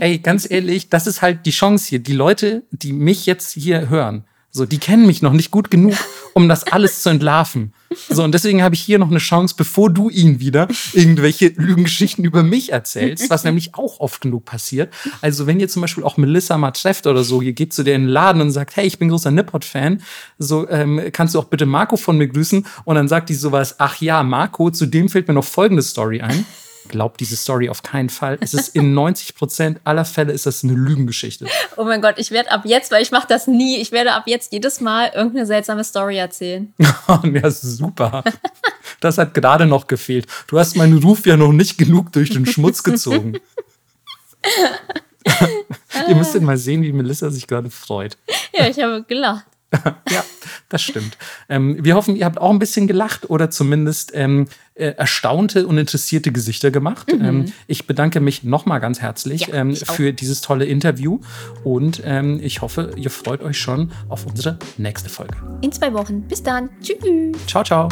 Ey, ganz ehrlich, das ist halt die Chance hier. Die Leute, die mich jetzt hier hören, so, die kennen mich noch nicht gut genug, um das alles zu entlarven. So, und deswegen habe ich hier noch eine Chance, bevor du ihnen wieder irgendwelche Lügengeschichten über mich erzählst, was nämlich auch oft genug passiert. Also, wenn ihr zum Beispiel auch Melissa mal trefft oder so, ihr geht zu der in den Laden und sagt, hey, ich bin großer Nippot-Fan, so, ähm, kannst du auch bitte Marco von mir grüßen? Und dann sagt die sowas, ach ja, Marco, zu dem fällt mir noch folgende Story ein glaubt diese Story auf keinen Fall. Es ist in 90 Prozent aller Fälle ist das eine Lügengeschichte. Oh mein Gott, ich werde ab jetzt, weil ich mache das nie, ich werde ab jetzt jedes Mal irgendeine seltsame Story erzählen. ja, super. Das hat gerade noch gefehlt. Du hast meinen Ruf ja noch nicht genug durch den Schmutz gezogen. Ihr müsst mal sehen, wie Melissa sich gerade freut. Ja, ich habe gelacht. ja, das stimmt. Ähm, wir hoffen, ihr habt auch ein bisschen gelacht oder zumindest ähm, äh, erstaunte und interessierte Gesichter gemacht. Mhm. Ähm, ich bedanke mich nochmal ganz herzlich ja, ähm, für dieses tolle Interview und ähm, ich hoffe, ihr freut euch schon auf unsere nächste Folge. In zwei Wochen. Bis dann. Tschüss. Ciao, ciao.